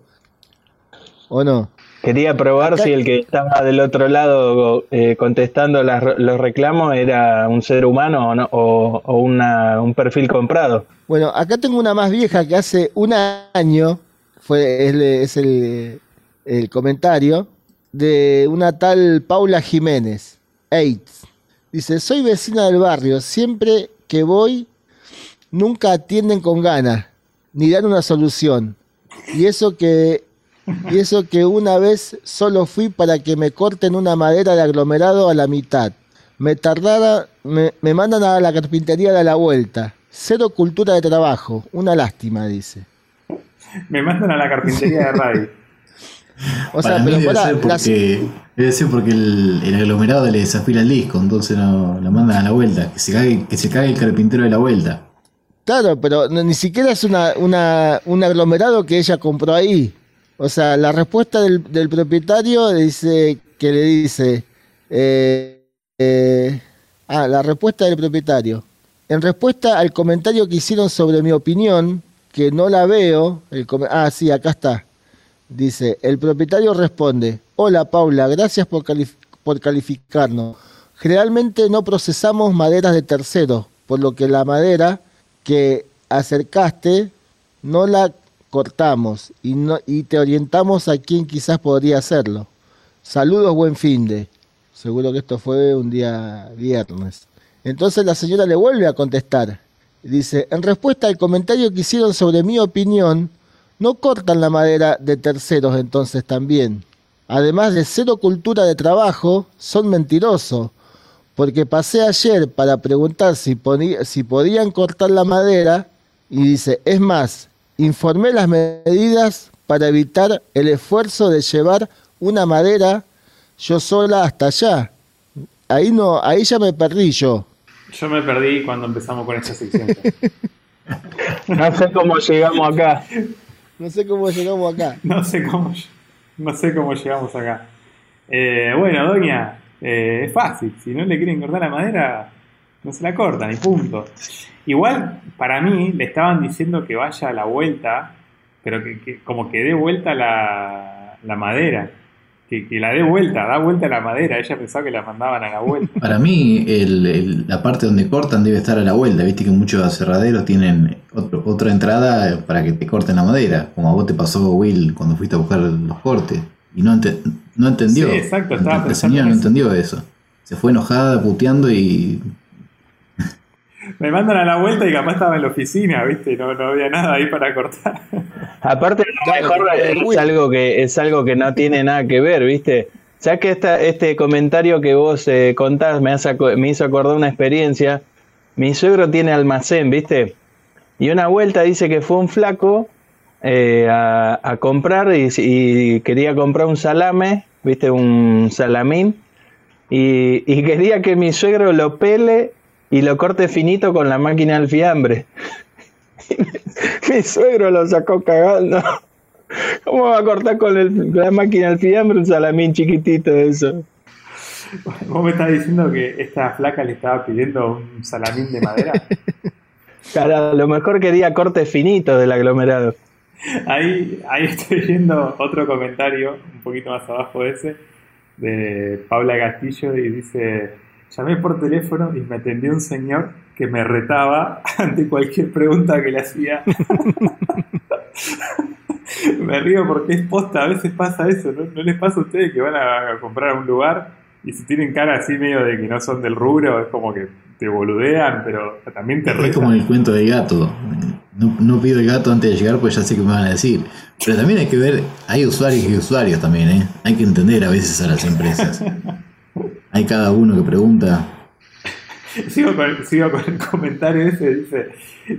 ¿O no? Quería probar Acá- si el que estaba del otro lado eh, contestando las- los reclamos era un ser humano o, no- o- o una- un perfil comprado. Bueno, acá tengo una más vieja que hace un año, fue el- es el, el comentario, de una tal Paula Jiménez, AIDS. Dice, soy vecina del barrio, siempre que voy, nunca atienden con ganas, ni dan una solución. Y eso que, y eso que una vez solo fui para que me corten una madera de aglomerado a la mitad. Me tardara, me, me mandan a la carpintería de la vuelta. Cero cultura de trabajo. Una lástima, dice. Me mandan a la carpintería de *laughs* radio. O sea, Para mí pero debe ser porque, debe ser porque el, el aglomerado le desafila el disco, entonces no, lo mandan a la vuelta. Que se cague, que se cague el carpintero de la vuelta. Claro, pero ni siquiera es una, una, un aglomerado que ella compró ahí. O sea, la respuesta del, del propietario dice que le dice. eh, eh, ah, la respuesta del propietario. En respuesta al comentario que hicieron sobre mi opinión, que no la veo. el ah, sí, acá está. Dice: El propietario responde: Hola Paula, gracias por, por calificarnos. Generalmente no procesamos maderas de terceros, por lo que la madera que acercaste no la cortamos y, no, y te orientamos a quien quizás podría hacerlo. Saludos, buen fin de. Seguro que esto fue un día viernes. Entonces la señora le vuelve a contestar. Dice, en respuesta al comentario que hicieron sobre mi opinión, no cortan la madera de terceros entonces también. Además de cero cultura de trabajo, son mentirosos porque pasé ayer para preguntar si, si podían cortar la madera y dice, es más, informé las medidas para evitar el esfuerzo de llevar una madera yo sola hasta allá. Ahí no, ahí ya me perdí yo. Yo me perdí cuando empezamos con esta sección. *laughs* No sé cómo llegamos acá. No sé cómo llegamos acá. *laughs* No sé cómo, no sé cómo llegamos acá. Eh, bueno, doña, eh, es fácil. Si no le quieren cortar la madera, no se la cortan y punto. Igual, para mí, le estaban diciendo que vaya a la vuelta, pero que, que- como que dé vuelta la, la madera. Que, que la dé vuelta, da vuelta la madera. Ella pensaba que la mandaban a la vuelta. Para mí, el- el- la parte donde cortan debe estar a la vuelta. Viste que muchos aserraderos tienen otro- otra entrada para que te corten la madera, como a vos te pasó, Will, cuando fuiste a buscar los cortes. Y no, ente- no entendió. Sí, exacto, estaba la señora no entendió eso. Se fue enojada, puteando y Me mandan a la vuelta y capaz estaba en la oficina, ¿viste? No, no había nada ahí para cortar. Aparte, mejor es algo que es algo que no tiene nada que ver, ¿viste? Ya que esta, este comentario que vos eh, contás me, hace me hizo acordar una experiencia. Mi suegro tiene almacén, ¿viste? Y una vuelta dice que fue un flaco eh, a, a comprar y, y quería comprar un salame, ¿viste? Un salamín. Y, y quería que mi suegro lo pele y lo corte finito con la máquina del fiambre. *laughs* Mi suegro lo sacó cagando. ¿Cómo va a cortar con el- la máquina del fiambre un salamín chiquitito de eso? Vos me estás diciendo que esta flaca le estaba pidiendo un salamín de madera. *laughs* A lo mejor quería corte finito del aglomerado. Ahí, ahí estoy viendo otro comentario, un poquito más abajo de ese, de Paula Castillo, y dice, llamé por teléfono y me atendió un señor que me retaba *laughs* ante cualquier pregunta que le hacía. *laughs* me río porque es posta, a veces pasa eso, ¿no? ¿No les pasa a ustedes que van a comprar a un lugar y si tienen cara así medio de que no son del rubro, es como que te boludean, pero también te es como retan? el cuento del gato. No, no pido el gato antes de llegar, pues ya sé que me van a decir. Pero también hay que ver, hay usuarios y usuarios también, ¿eh? Hay que entender a veces a las empresas. *laughs* Hay cada uno que pregunta, *laughs* Sigo con, el comentario ese, dice,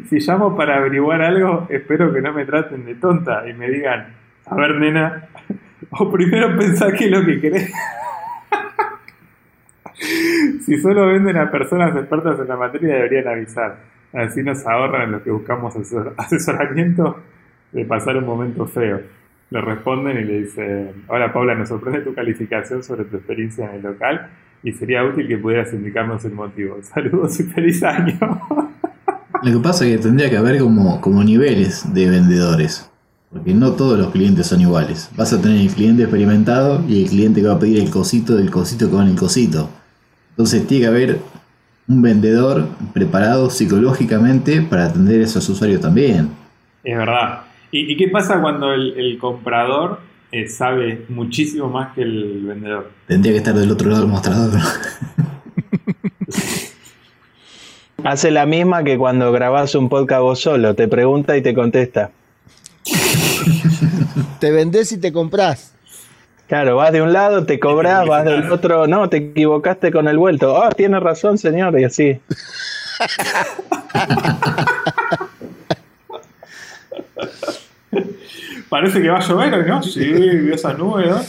si llamo para averiguar algo, espero que no me traten de tonta y me digan, a ver nena, *laughs* O primero pensar qué es lo que querés. *laughs* si solo venden a personas expertas en la materia, deberían avisar. Así nos ahorran los que buscamos asesoramiento de pasar un momento feo. Le responden y le dicen, hola Paula, nos sorprende tu calificación sobre tu experiencia en el local y sería útil que pudieras indicarnos el motivo. *laughs* Saludos y feliz año. Lo que pasa es que tendría que haber como, como niveles de vendedores. Porque no todos los clientes son iguales. Vas a tener el cliente experimentado y el cliente que va a pedir el cosito del cosito que va en el cosito. Entonces tiene que haber un vendedor preparado psicológicamente para atender a esos usuarios también. Es verdad. ¿Y, qué pasa cuando el, comprador eh, sabe muchísimo más que el vendedor? Tendría que estar del otro lado del mostrador. *laughs* Hace la misma que cuando grabas un podcast vos solo, te pregunta y te contesta. *laughs* te vendés y te compras. Claro, vas de un lado, te cobras, vas del otro, no, te equivocaste con el vuelto. Ah, tiene razón, señor, y así. *laughs* Parece que va a llover, ¿no? Sí, esa nube, ¿no?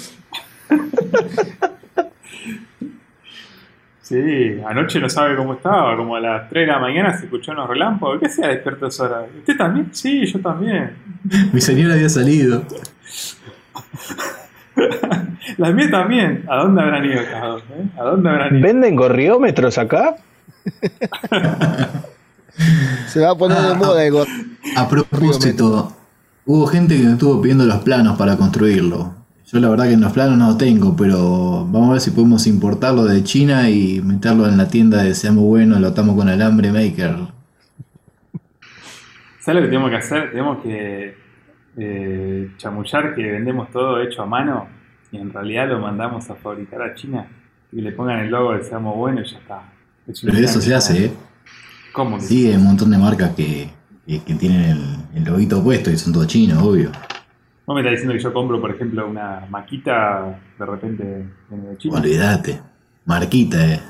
Sí, anoche no sabe cómo estaba, como a las 3 de la mañana se escuchó unos relámpagos. ¿Qué hacía despierto esa hora? ¿Usted también? Sí, yo también. Mi señora había salido. Las mías también. ¿A dónde habrán ido cada eh? ¿A dónde habrán ido? ¿Venden gorriómetros acá? se va a poner de moda el A propósito, hubo gente que me estuvo pidiendo los planos para construirlo. Yo la verdad que en los planos no tengo, pero vamos a ver si podemos importarlo de China y meterlo en la tienda de Seamos Bueno, lo atamos con alambre maker. ¿Sabes lo que tenemos que hacer? Tenemos que eh, chamullar que vendemos todo hecho a mano y en realidad lo mandamos a fabricar a China y le pongan el logo de Seamos Bueno y ya está. Pero eso se hace, ¿eh? ¿Cómo? Sí, hay un montón de marcas que, tienen el, el loguito puesto y son todos chinos, obvio. ¿No me está diciendo que yo compro, por ejemplo, una maquita de repente de China? Olvídate. Marquita, eh.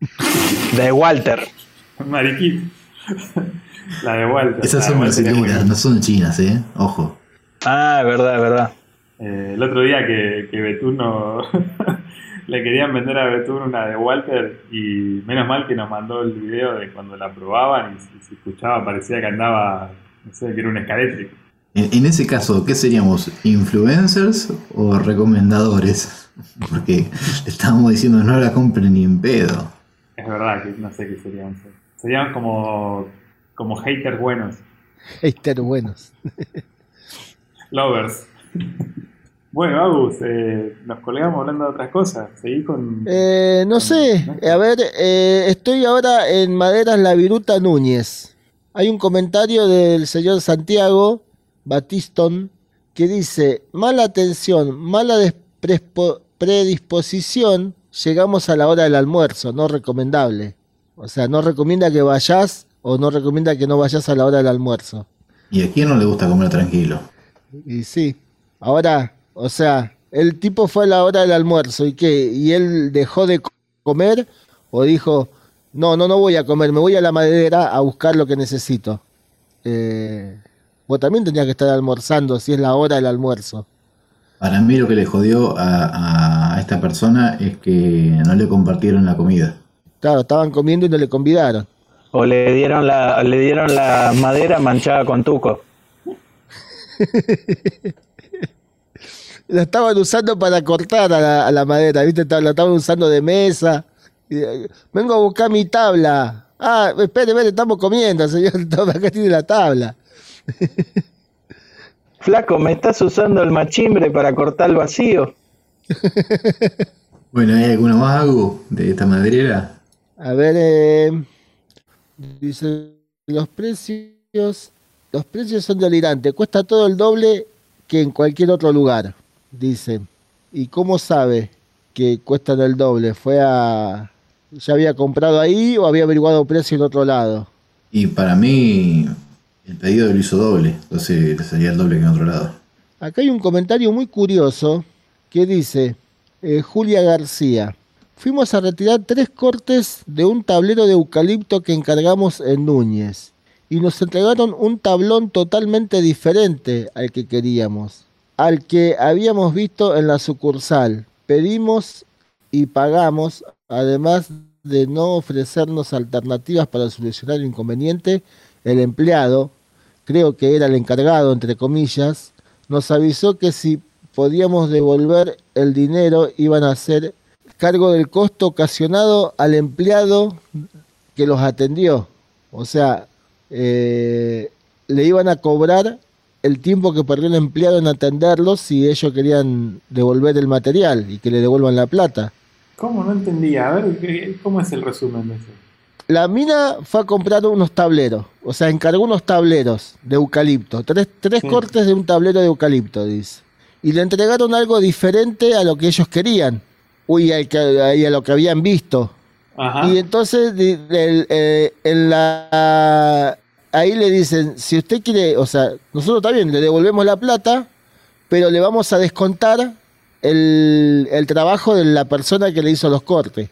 *laughs* De Walter. *laughs* Mariquita. La de Walter. Esas son brasileñas, no son chinas, eh. Ojo. Ah, verdad, verdad. Eh, el otro día que, que Betuno *laughs* le querían vender a Betún una de Walter y menos mal que nos mandó el video de cuando la probaban y, se escuchaba, parecía que andaba, no sé, que era un escalétrico. En, ese caso, ¿qué seríamos? ¿Influencers o recomendadores? *laughs* Porque estábamos diciendo no la compren ni en pedo. Es verdad que no sé qué seríamos. Serían como, como haters buenos. Haters buenos. Lovers. *laughs* Bueno, Agus, eh, nos colgamos hablando de otras cosas. Seguí con. Eh, no sé, a ver, eh, estoy ahora en Maderas La Viruta Núñez. Hay un comentario del señor Santiago Batiston, que dice, mala atención, mala predisposición, llegamos a la hora del almuerzo, no recomendable. O sea, no recomienda que vayas o no recomienda que no vayas a la hora del almuerzo. ¿Y a quién no le gusta comer tranquilo? Y sí, ahora, o sea, el tipo fue a la hora del almuerzo y qué, y él dejó de comer o dijo, no, no, no voy a comer, me voy a la madera a buscar lo que necesito. Eh, Vos también tenías que estar almorzando si es la hora del almuerzo. Para mí lo que le jodió a, esta persona es que no le compartieron la comida. Claro, estaban comiendo y no le convidaron. O le dieron la, le dieron la madera manchada con tuco. *laughs* la estaban usando para cortar a la, madera, ¿viste? La estaban usando de mesa. Eh, vengo a buscar mi tabla. Ah, espere, espere, estamos comiendo, señor. *laughs* Acá tiene la tabla. *laughs* Flaco, ¿me estás usando el machimbre para cortar el vacío? *laughs* bueno, ¿hay alguna más, de esta madrera? A ver, eh, dice, los precios, los precios son delirantes, cuesta todo el doble que en cualquier otro lugar, dice. ¿Y cómo sabe que cuestan el doble? ¿Fue a... ¿Ya había comprado ahí o había averiguado precio en otro lado? Y para mí, el pedido lo hizo doble, entonces sería el doble que en otro lado. Acá hay un comentario muy curioso que dice, eh, Julia García, fuimos a retirar tres cortes de un tablero de eucalipto que encargamos en Núñez y nos entregaron un tablón totalmente diferente al que queríamos. Al que habíamos visto en la sucursal. Pedimos y pagamos, además de no ofrecernos alternativas para solucionar el inconveniente, el empleado, creo que era el encargado, entre comillas, nos avisó que si podíamos devolver el dinero iban a hacer cargo del costo ocasionado al empleado que los atendió. O sea, eh, le iban a cobrar el tiempo que perdió el empleado en atenderlos si ellos querían devolver el material y que le devuelvan la plata. ¿Cómo? No entendía. A ver, ¿cómo es el resumen de eso? La mina fue a comprar unos tableros, o sea, encargó unos tableros de eucalipto, tres, tres cortes de un tablero de eucalipto, dice. Y le entregaron algo diferente a lo que ellos querían, uy, a, a lo que habían visto. Y entonces eh, en la, ahí le dicen, si usted quiere, o sea, nosotros también le devolvemos la plata, pero le vamos a descontar el, el trabajo de la persona que le hizo los cortes.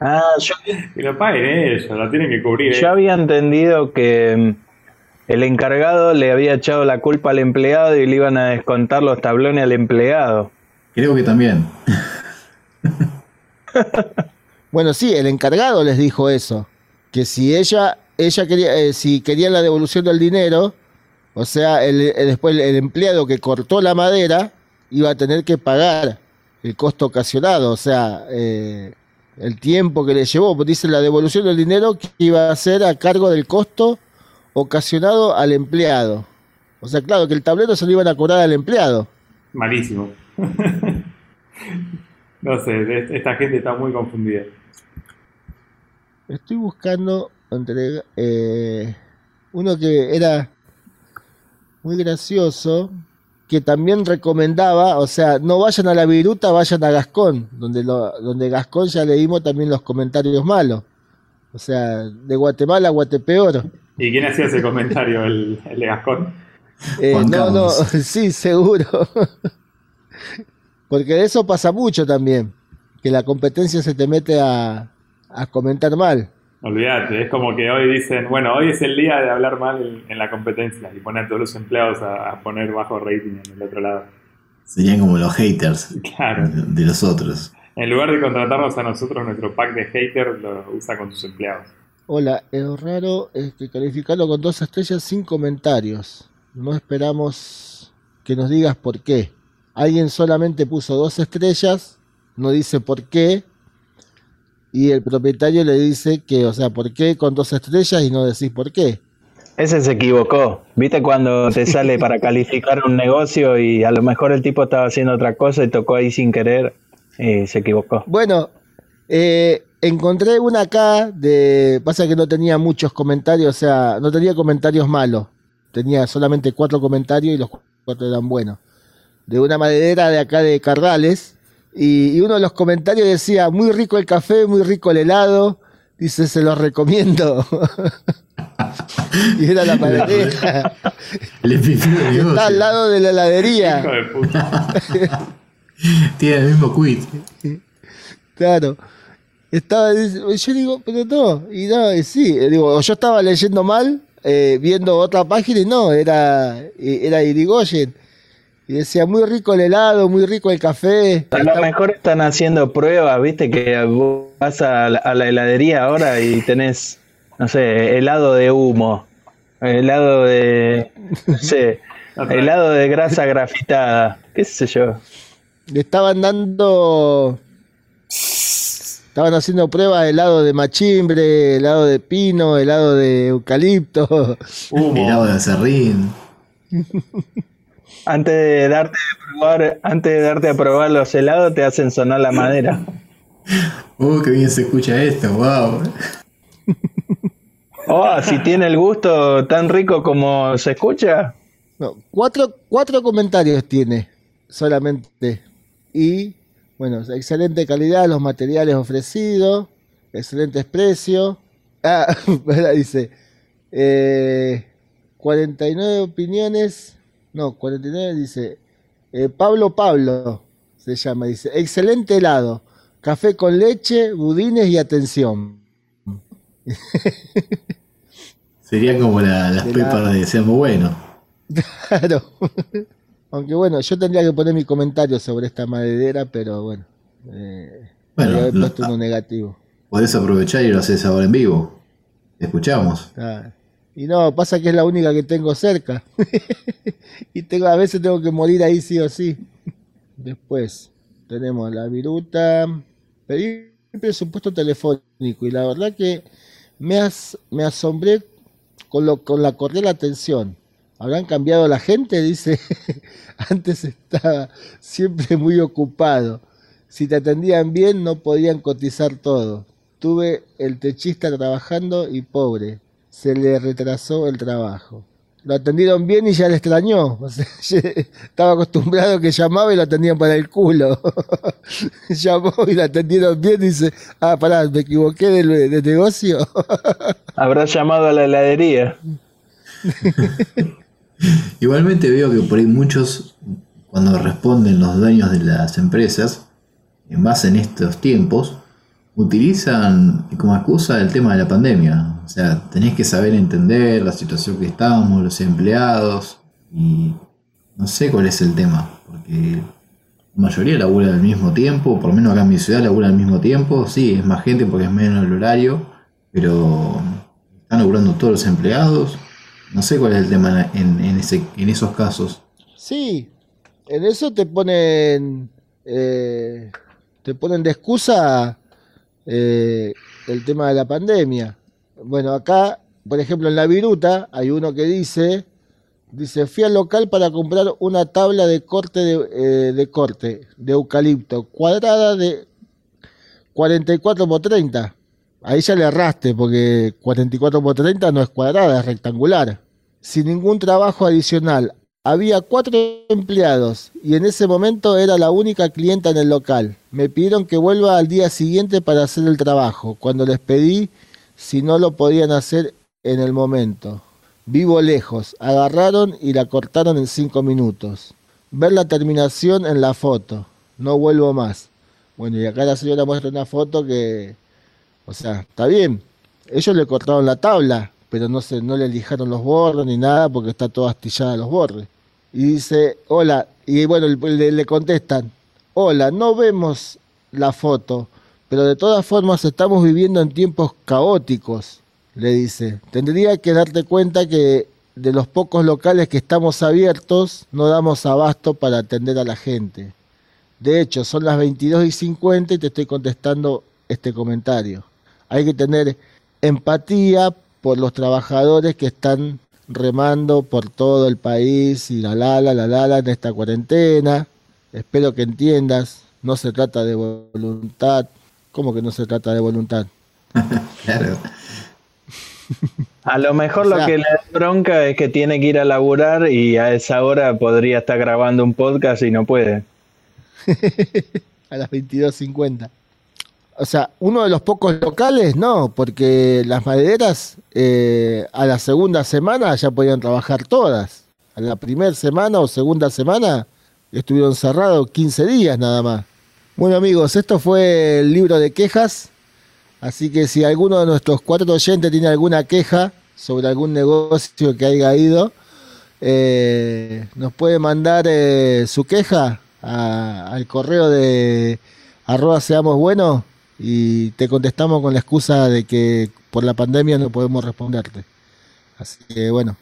Ah, yo, y lo paguen ellos, lo tienen que cubrir. Yo había entendido que mm, el encargado le había echado la culpa al empleado y le iban a descontar los tablones al empleado. Creo que también. *laughs* bueno, sí, el encargado les dijo eso, que si ella, ella quería, eh, si querían la devolución del dinero, o sea, el, después el empleado que cortó la madera iba a tener que pagar el costo ocasionado, o sea, eh, el tiempo que le llevó, dice la devolución del dinero que iba a ser a cargo del costo ocasionado al empleado. O sea, claro, que el tablero se lo iban a cobrar al empleado. Malísimo. *laughs* no sé, esta gente está muy confundida. Estoy buscando entre, eh, uno que era muy gracioso, que también recomendaba, o sea, no vayan a la viruta, vayan a Gascón, donde, lo, donde Gascón ya leímos también los comentarios malos. O sea, de Guatemala a Guatepeor. ¿Y quién hacía ese comentario, el, de Gascón? Eh, no, no, *laughs* sí, seguro. Porque de eso pasa mucho también, que la competencia se te mete a, a comentar mal. Olvídate, es como que hoy dicen, bueno, hoy es el día de hablar mal en, la competencia y poner a todos los empleados a, poner bajo rating en el otro lado. Serían como los haters de, los otros. En lugar de contratarnos a nosotros, nuestro pack de haters lo usa con sus empleados. Hola, es raro este, calificarlo con dos estrellas sin comentarios. No esperamos que nos digas por qué. Alguien solamente puso dos estrellas, no dice por qué, y el propietario le dice que, o sea, ¿por qué con dos estrellas y no decís por qué? Ese se equivocó. ¿Viste cuando te sale para calificar un negocio y a lo mejor el tipo estaba haciendo otra cosa y tocó ahí sin querer y se equivocó? Bueno, eh, encontré una acá de... Pasa que no tenía muchos comentarios, o sea, no tenía comentarios malos. Tenía solamente cuatro comentarios y los cuatro eran buenos. De una maderera de acá de Cardales, y, uno de los comentarios decía, muy rico el café, muy rico el helado. Dice, se lo recomiendo. *laughs* y era la *laughs* panadería. *laughs* Está al lado de la heladería. Tiene el mismo quit. Claro. Estaba, yo digo, pero no, y no, y sí, digo, yo estaba leyendo mal, eh, viendo otra página y no, era, era Irigoyen. Y decía, muy rico el helado, muy rico el café. A lo mejor están haciendo pruebas, viste, que vas a la, heladería ahora y tenés, no sé, helado de humo, helado de, no sé, helado de grasa grafitada, qué sé yo. Le estaban dando, estaban haciendo pruebas de helado de machimbre, helado de pino, helado de eucalipto. Helado de acerrín. *laughs* Antes de darte a probar, antes de darte a probar los helados, te hacen sonar la madera. Uh, qué bien se escucha esto, wow. Oh, si tiene el gusto tan rico como se escucha. No, cuatro, cuatro comentarios tiene solamente. Y, bueno, excelente calidad, los materiales ofrecidos, excelentes precios. Ah, *laughs* dice, eh, 49 opiniones no, 49 dice, eh, Pablo Pablo se llama, dice, excelente helado, café con leche, budines y atención. *laughs* Serían como las pepas de Seamos Bueno. Claro. *laughs* Aunque bueno, yo tendría que poner mi comentario sobre esta madera, pero bueno. Eh, Bueno, haber no- puesto uno negativo. Podés aprovechar y lo haces ahora en vivo. Te escuchamos. Ah, Y no, pasa que es la única que tengo cerca. *laughs* y tengo, a veces tengo que morir ahí sí o sí. Después tenemos la viruta. Pedí presupuesto telefónico y la verdad que me, as- me asombré con, lo, con la cordial atención. ¿Habrán cambiado la gente? *laughs* Dice, antes estaba siempre muy ocupado. Si te atendían bien no podían cotizar todo. Tuve el techista trabajando y pobre, se le retrasó el trabajo. Lo atendieron bien y ya le extrañó. *laughs* O sea, estaba acostumbrado que llamaba y lo atendían para el culo. *laughs* Llamó y lo atendieron bien y dice, ah, pará, me equivoqué de, de negocio. *laughs* Habrá llamado a la heladería. Igualmente veo que por ahí muchos, cuando responden los dueños de las empresas, en base en estos tiempos, utilizan como excusa el tema de la pandemia. O sea, tenés que saber entender la situación que estamos, los empleados, y no sé cuál es el tema, porque la mayoría labura al mismo tiempo, por lo menos acá en mi ciudad labura al mismo tiempo, sí, es más gente porque es menos el horario, pero están laburando todos los empleados. No sé cuál es el tema en, en, ese, en esos casos. Sí, en eso te ponen, eh, te ponen de excusa eh, el tema de la pandemia. Bueno, acá, por ejemplo, en la viruta hay uno que dice, dice, fui al local para comprar una tabla de corte de, eh, corte de eucalipto, cuadrada de 44 por 30. Ahí ya le erraste, porque 44 por 30 no es cuadrada, es rectangular. Sin ningún trabajo adicional. Había cuatro empleados y en ese momento era la única clienta en el local. Me pidieron que vuelva al día siguiente para hacer el trabajo, cuando les pedí si no lo podían hacer en el momento. Vivo lejos, agarraron y la cortaron en cinco minutos. Ver la terminación en la foto. No vuelvo más. Bueno, y acá la señora muestra una foto que, o sea, está bien. Ellos le cortaron la tabla, pero no se, no le lijaron los bordes ni nada porque está todo astillada los bordes. Y dice, hola, y bueno, le, contestan, hola, no vemos la foto, pero de todas formas estamos viviendo en tiempos caóticos, le dice. Tendría que darte cuenta que de los pocos locales que estamos abiertos, no damos abasto para atender a la gente. De hecho, son las 22 y 50 y te estoy contestando este comentario. Hay que tener empatía por los trabajadores que están remando por todo el país y la la la la la, la en esta cuarentena. Espero que entiendas, no se trata de voluntad. ¿Cómo que no se trata de voluntad? *laughs* claro. A lo mejor O sea- lo que le da bronca es que tiene que ir a laburar y a esa hora podría estar grabando un podcast y no puede. *laughs* a las 22.50. O sea, uno de los pocos locales, no, porque las madereras eh, a la segunda semana ya podían trabajar todas. A la primera semana o segunda semana estuvieron cerrados 15 días nada más. Bueno amigos, esto fue el libro de quejas. Así que si alguno de nuestros cuatro oyentes tiene alguna queja sobre algún negocio que haya ido, eh, nos puede mandar eh, su queja al correo de arroba seamos buenos y te contestamos con la excusa de que por la pandemia no podemos responderte. Así que bueno,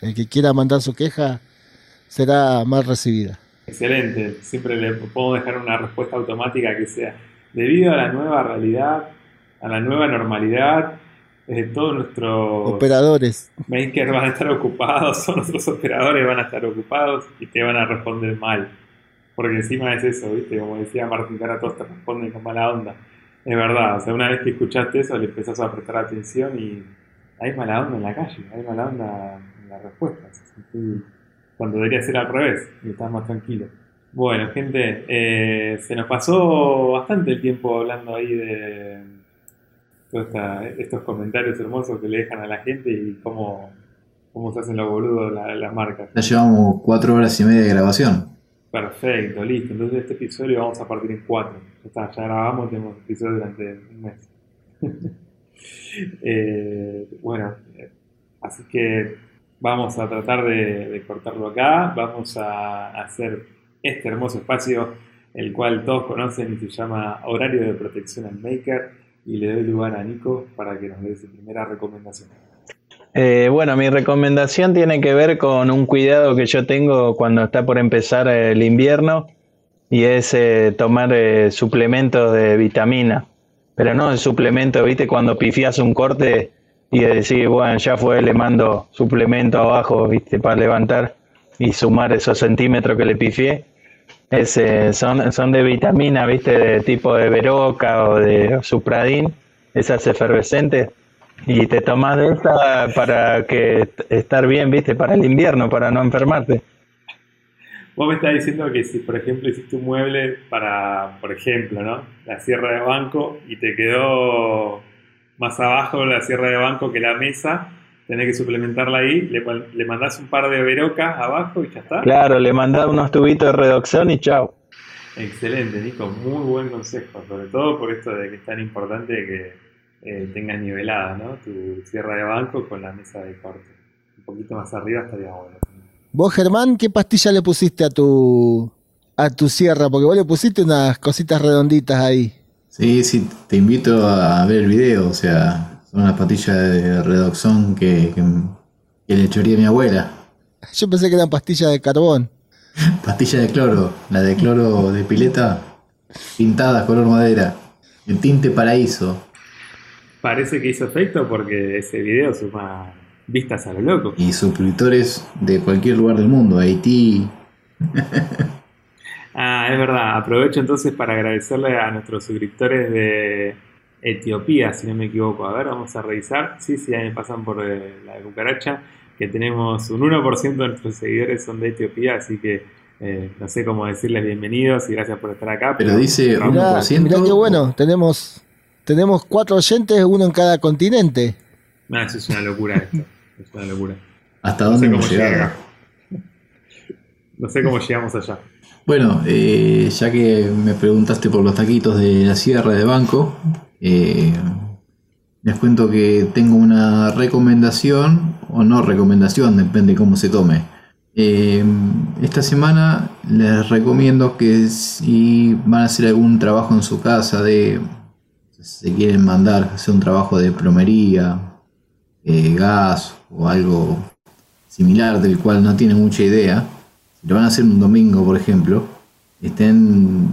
el que quiera mandar su queja será más recibida. Excelente. Siempre le podemos dejar una respuesta automática que sea debido a la nueva realidad, a la nueva normalidad, eh, todos nuestros Operadores. makers van a estar ocupados, o nuestros operadores van a estar ocupados y te van a responder mal. Porque encima es eso, ¿viste? Como decía Martín Cara, todos te responden con mala onda. Es verdad, o sea, una vez que escuchaste eso, le empezás a prestar atención y hay mala onda en la calle, hay mala onda en las respuestas. Cuando debería ser al revés, y estás más tranquilo. Bueno, gente, eh, se nos pasó bastante el tiempo hablando ahí de todos estos comentarios hermosos que le dejan a la gente y cómo, cómo se hacen los boludos las las marcas. Ya llevamos cuatro horas y media de grabación. Perfecto, listo. Entonces este episodio vamos a partir en cuatro. Ya está, ya grabamos, tenemos episodio durante un mes. *laughs* Eh, bueno, eh, así que vamos a tratar de, cortarlo acá. Vamos a hacer este hermoso espacio, el cual todos conocen y se llama Horario de Protección al Maker. Y le doy lugar a Nico para que nos dé su primera recomendación. Eh, bueno, mi recomendación tiene que ver con un cuidado que yo tengo cuando está por empezar el invierno y es eh, tomar eh, suplementos de vitamina. Pero no el suplemento, viste, cuando pifias un corte y decir, bueno, ya fue, le mando suplemento abajo, viste, para levantar y sumar esos centímetros que le pifié. Ese, son, son de vitamina, viste, de tipo de veroca o de supradín, esas efervescentes. Y te tomas de esta para que estar bien, viste, para el invierno, para no enfermarte. Vos me estás diciendo que si, por ejemplo, hiciste un mueble para, por ejemplo, ¿no? La sierra de banco y te quedó más abajo la sierra de banco que la mesa, tenés que suplementarla ahí, le, le mandás un par de verocas abajo y ya está. Claro, le mandás unos tubitos de reducción y chao. Excelente, Nico, muy buen consejo, sobre todo por esto de que es tan importante que eh, tengas nivelada, ¿no? Tu sierra de banco con la mesa de corte. Un poquito más arriba estaría bueno. Vos, Germán, ¿qué pastilla le pusiste a tu a tu sierra? Porque vos le pusiste unas cositas redonditas ahí. Sí, sí, te invito a ver el video, o sea, son unas pastillas de redoxón que, que, le echaría a mi abuela. Yo pensé que eran pastillas de carbón. *laughs* Pastilla de cloro, la de cloro de pileta, pintada color madera, el tinte paraíso. Parece que hizo efecto porque ese video suma vistas a lo loco. Y suscriptores de cualquier lugar del mundo, Haití. *laughs* ah, es verdad. Aprovecho entonces para agradecerle a nuestros suscriptores de Etiopía, si no me equivoco. A ver, vamos a revisar. Sí, sí, ahí me pasan por eh, la cucaracha. Que tenemos un 1% de nuestros seguidores son de Etiopía, así que eh, no sé cómo decirles bienvenidos y gracias por estar acá. Pero, dice 1%. Mirá, qué bueno, tenemos, tenemos cuatro oyentes, uno en cada continente. No, eso es una locura esto. Es una locura. ¿Hasta dónde hemos llegado? No sé cómo llegamos allá. Bueno, eh, ya que me preguntaste por los taquitos de la sierra de banco, eh, les cuento que tengo una recomendación, o no recomendación, depende cómo se tome. Eh, esta semana les recomiendo que si van a hacer algún trabajo en su casa de si quieren mandar hacer un trabajo de plomería, gas o algo similar del cual no tienen mucha idea, si lo van a hacer un domingo, por ejemplo, estén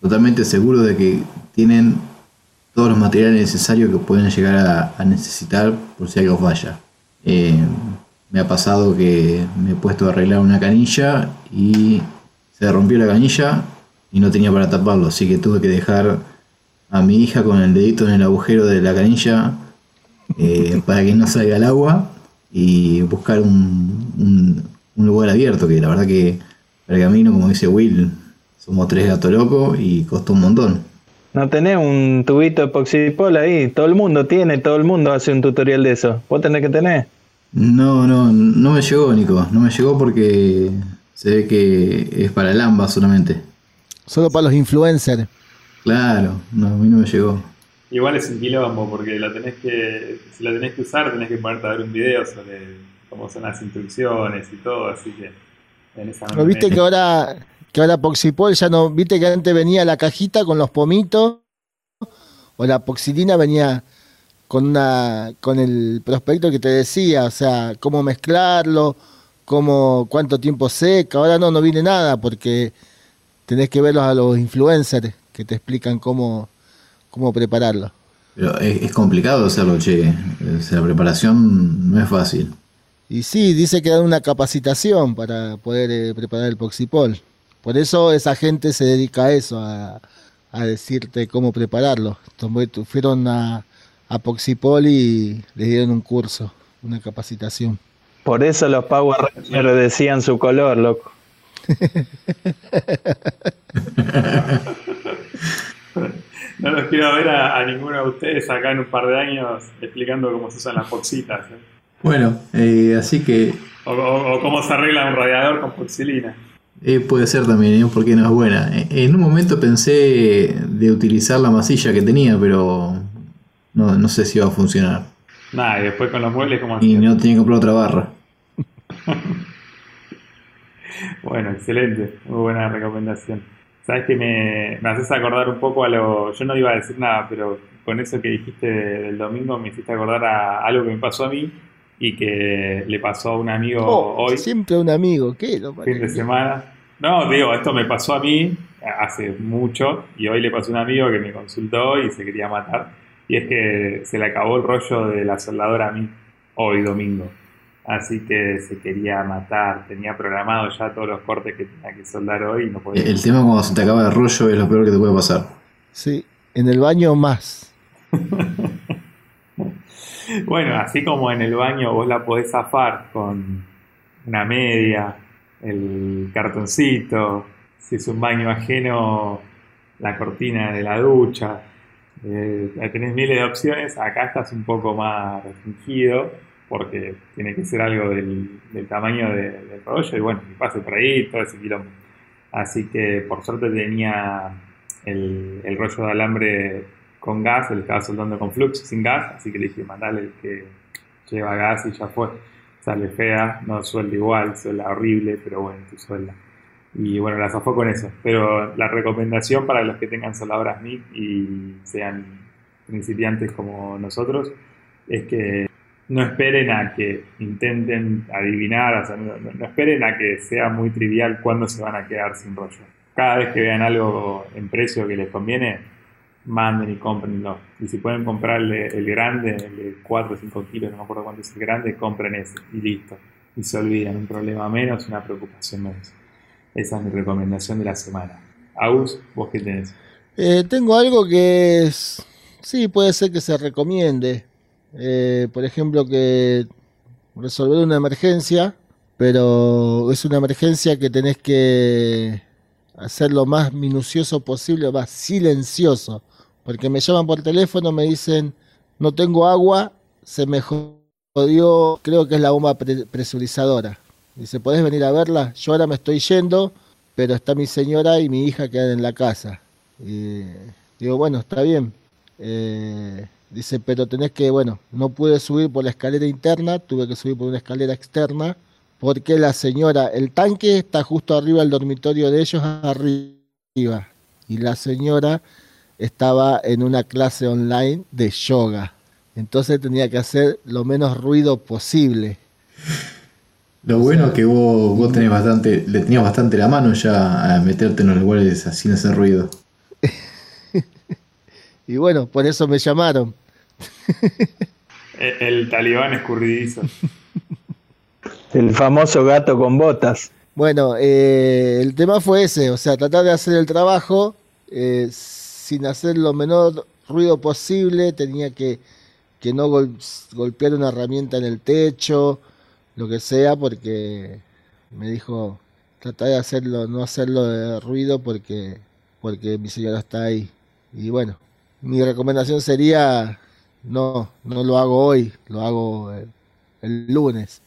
totalmente seguros de que tienen todos los materiales necesarios que pueden llegar a, necesitar por si algo falla. Eh, me ha pasado que me he puesto a arreglar una canilla y se rompió la canilla y no tenía para taparlo, así que tuve que dejar a mi hija con el dedito en el agujero de la canilla eh, *laughs* para que no salga el agua y buscar un, lugar abierto, que la verdad que para el camino, como dice Will, somos tres gatos locos y costó un montón. No tenés un tubito de epoxipol ahí, todo el mundo tiene, todo el mundo hace un tutorial de eso. Vos tenés que tener. No, no, no me llegó, Nico. No me llegó porque se ve que es para el AMBA solamente. Solo para los influencers. Claro, no, a mí no me llegó. Igual es un quilombo porque lo tenés que, si lo tenés que usar tenés que ponerte a ver un video sobre cómo son las instrucciones y todo, así que en esa ¿No viste que ahora que ahora Poxipol ya no, viste que antes venía la cajita con los pomitos o la poxilina venía con una con el prospecto que te decía, o sea, cómo mezclarlo, cómo cuánto tiempo seca, ahora no no viene nada porque tenés que verlos a los influencers que te explican cómo cómo prepararlo. Pero es, complicado hacerlo, che. la preparación no es fácil. Y sí, dice que dan una capacitación para poder eh, preparar el poxipol. Por eso esa gente se dedica a eso, a, decirte cómo prepararlo. fueron a, a Poxipol y le dieron un curso, una capacitación. Por eso los Power Rangers decían su color, loco. *laughs* *laughs* No los quiero ver a, ninguno de ustedes acá en un par de años explicando cómo se usan las poxitas. ¿eh? Bueno, eh, así que... O, cómo se arregla un radiador con poxilina. Eh, puede ser también, porque no es buena. En un momento pensé de utilizar la masilla que tenía, pero no, sé si va a funcionar. Nada, y después con los muebles como... Y no tenía que comprar otra barra. *laughs* bueno, excelente, muy buena recomendación. Sabes que me, me, haces acordar un poco a lo. Yo no iba a decir nada, pero con eso que dijiste del domingo me hiciste acordar a algo que me pasó a mí y que le pasó a un amigo Oh, hoy, Siempre un amigo, ¿qué? No, fin de semana. No, digo, esto me pasó a mí hace mucho y hoy le pasó a un amigo que me consultó y se quería matar. Y es que se le acabó el rollo de la soldadora a mí hoy domingo. Así que se quería matar, tenía programado ya todos los cortes que tenía que soldar hoy y no podía. El tema cuando se te acaba el rollo es lo peor que te puede pasar. Sí, en el baño más. *laughs* Bueno, así como en el baño vos la podés zafar con una media, el cartoncito, si es un baño ajeno, la cortina de la ducha, eh, tenés miles de opciones, acá estás un poco más restringido porque tiene que ser algo del, del tamaño de- del rollo y bueno, y pase por ahí, todo ese quilombo. Así que por suerte tenía el, el rollo de alambre con gas, él estaba soldando con flux sin gas, así que le dije, mandale el que lleva gas y ya fue. Sale fea, no suelda igual, suelda horrible, pero bueno, tú suelda. Y bueno, la zafó con eso. Pero la recomendación para los que tengan soldadoras MIG y sean principiantes como nosotros es que no esperen a que intenten adivinar, no, esperen a que sea muy trivial cuándo se van a quedar sin rollo. Cada vez que vean algo en precio que les conviene, manden y cómprenlo. Y si pueden comprar el, el grande, el de 4 o 5 kilos, no me acuerdo cuánto es el grande, compren ese y listo. Y se olvidan, un problema menos, una preocupación menos. Esa es mi recomendación de la semana. Agus, ¿vos qué tenés? Eh, tengo algo que es, sí, puede ser que se recomiende. Eh, por ejemplo, que resolver una emergencia, pero es una emergencia que tenés que hacer lo más minucioso posible, más silencioso. Porque me llaman por teléfono, me dicen, no tengo agua, se me jodió, creo que es la bomba pre- presurizadora. Dice, ¿podés venir a verla? Yo ahora me estoy yendo, pero está mi señora y mi hija quedan en la casa. Y digo, bueno, está bien. Eh, dice, pero tenés que, bueno, no pude subir por la escalera interna, tuve que subir por una escalera externa, porque la señora, el tanque está justo arriba del dormitorio de ellos, arriba. Y la señora estaba en una clase online de yoga. Entonces tenía que hacer lo menos ruido posible. Lo bueno es que vos, vos tenés bastante, le tenías bastante la mano ya a meterte en los lugares sin hacer ruido. Y bueno, por eso me llamaron. El, el talibán escurridizo. El famoso gato con botas. Bueno, eh, el tema fue ese, o sea, tratar de hacer el trabajo eh, sin hacer lo menor ruido posible, tenía que, que no gol- golpear una herramienta en el techo, lo que sea, porque me dijo, tratar de hacerlo, no hacerlo de ruido porque, porque mi señora está ahí. Y bueno, mi recomendación sería, no, no lo hago hoy, lo hago eh, el lunes.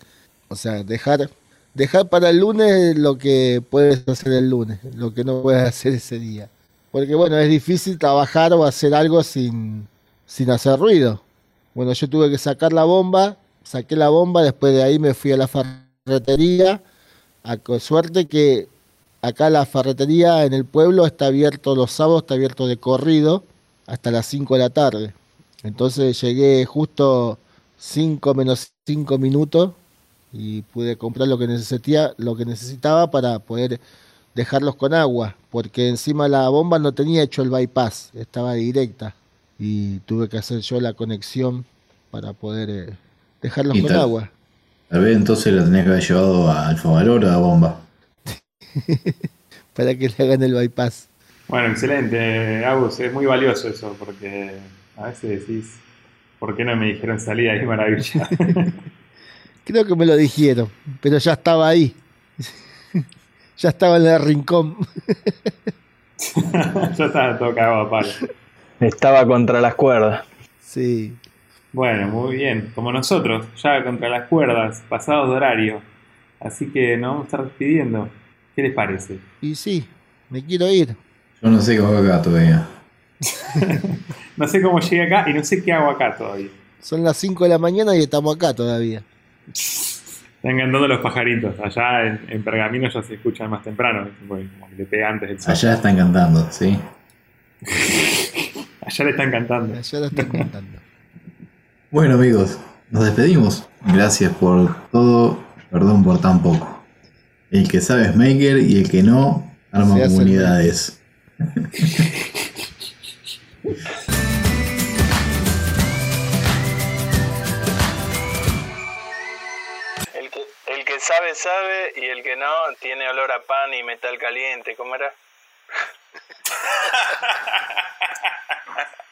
O sea, dejar, dejar para el lunes lo que puedes hacer el lunes, lo que no puedes hacer ese día. Porque bueno, es difícil trabajar o hacer algo sin, sin hacer ruido. Bueno, yo tuve que sacar la bomba, saqué la bomba, después de ahí me fui a la ferretería. A con suerte que acá la ferretería en el pueblo está abierto los sábados, está abierto de corrido hasta las 5 de la tarde. Entonces llegué justo 5 menos 5 minutos y pude comprar lo que necesitaba, lo que necesitaba para poder dejarlos con agua, porque encima la bomba no tenía hecho el bypass, estaba directa y tuve que hacer yo la conexión para poder eh, dejarlos Y con tal. agua. Tal vez entonces la tenías que haber llevado a Alfavalor a la bomba. *laughs* para que le hagan el bypass. Bueno, excelente, Agus. Es muy valioso eso porque a veces decís, ¿por qué no me dijeron salida *laughs* ahí maravilla? *laughs* Creo que me lo dijeron, pero ya estaba ahí. *laughs* ya estaba en el rincón. ya estaba todo cagado a palo. Estaba contra las cuerdas. sí. Bueno, muy bien. Como nosotros, ya contra las cuerdas, pasados de horario. Así que nos vamos a estar despidiendo. ¿Qué les parece? Y sí, me quiero ir. Yo no sé qué hago acá todavía. *laughs* No sé cómo llegué acá y no sé qué hago acá todavía. Son las 5 de la mañana y estamos acá todavía. Están cantando los pajaritos. Allá en, en Pergamino ya se escuchan más temprano. Como que le pega antes del sol. Allá están cantando, ¿sí? *laughs* Allá le están cantando. Ya lo están contando. *laughs* Bueno amigos, nos despedimos. Gracias por todo, perdón por tan poco. El que sabe es Maker y el que no, arma el comunidades. El que, el que sabe, sabe, y el que no, tiene olor a pan y metal caliente. ¿Cómo era? *laughs*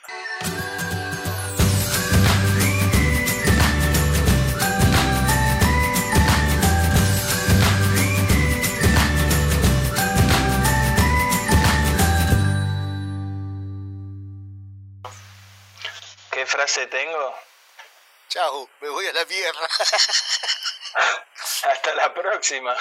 frase tengo? Chau, me voy a la mierda. *laughs* Hasta la próxima.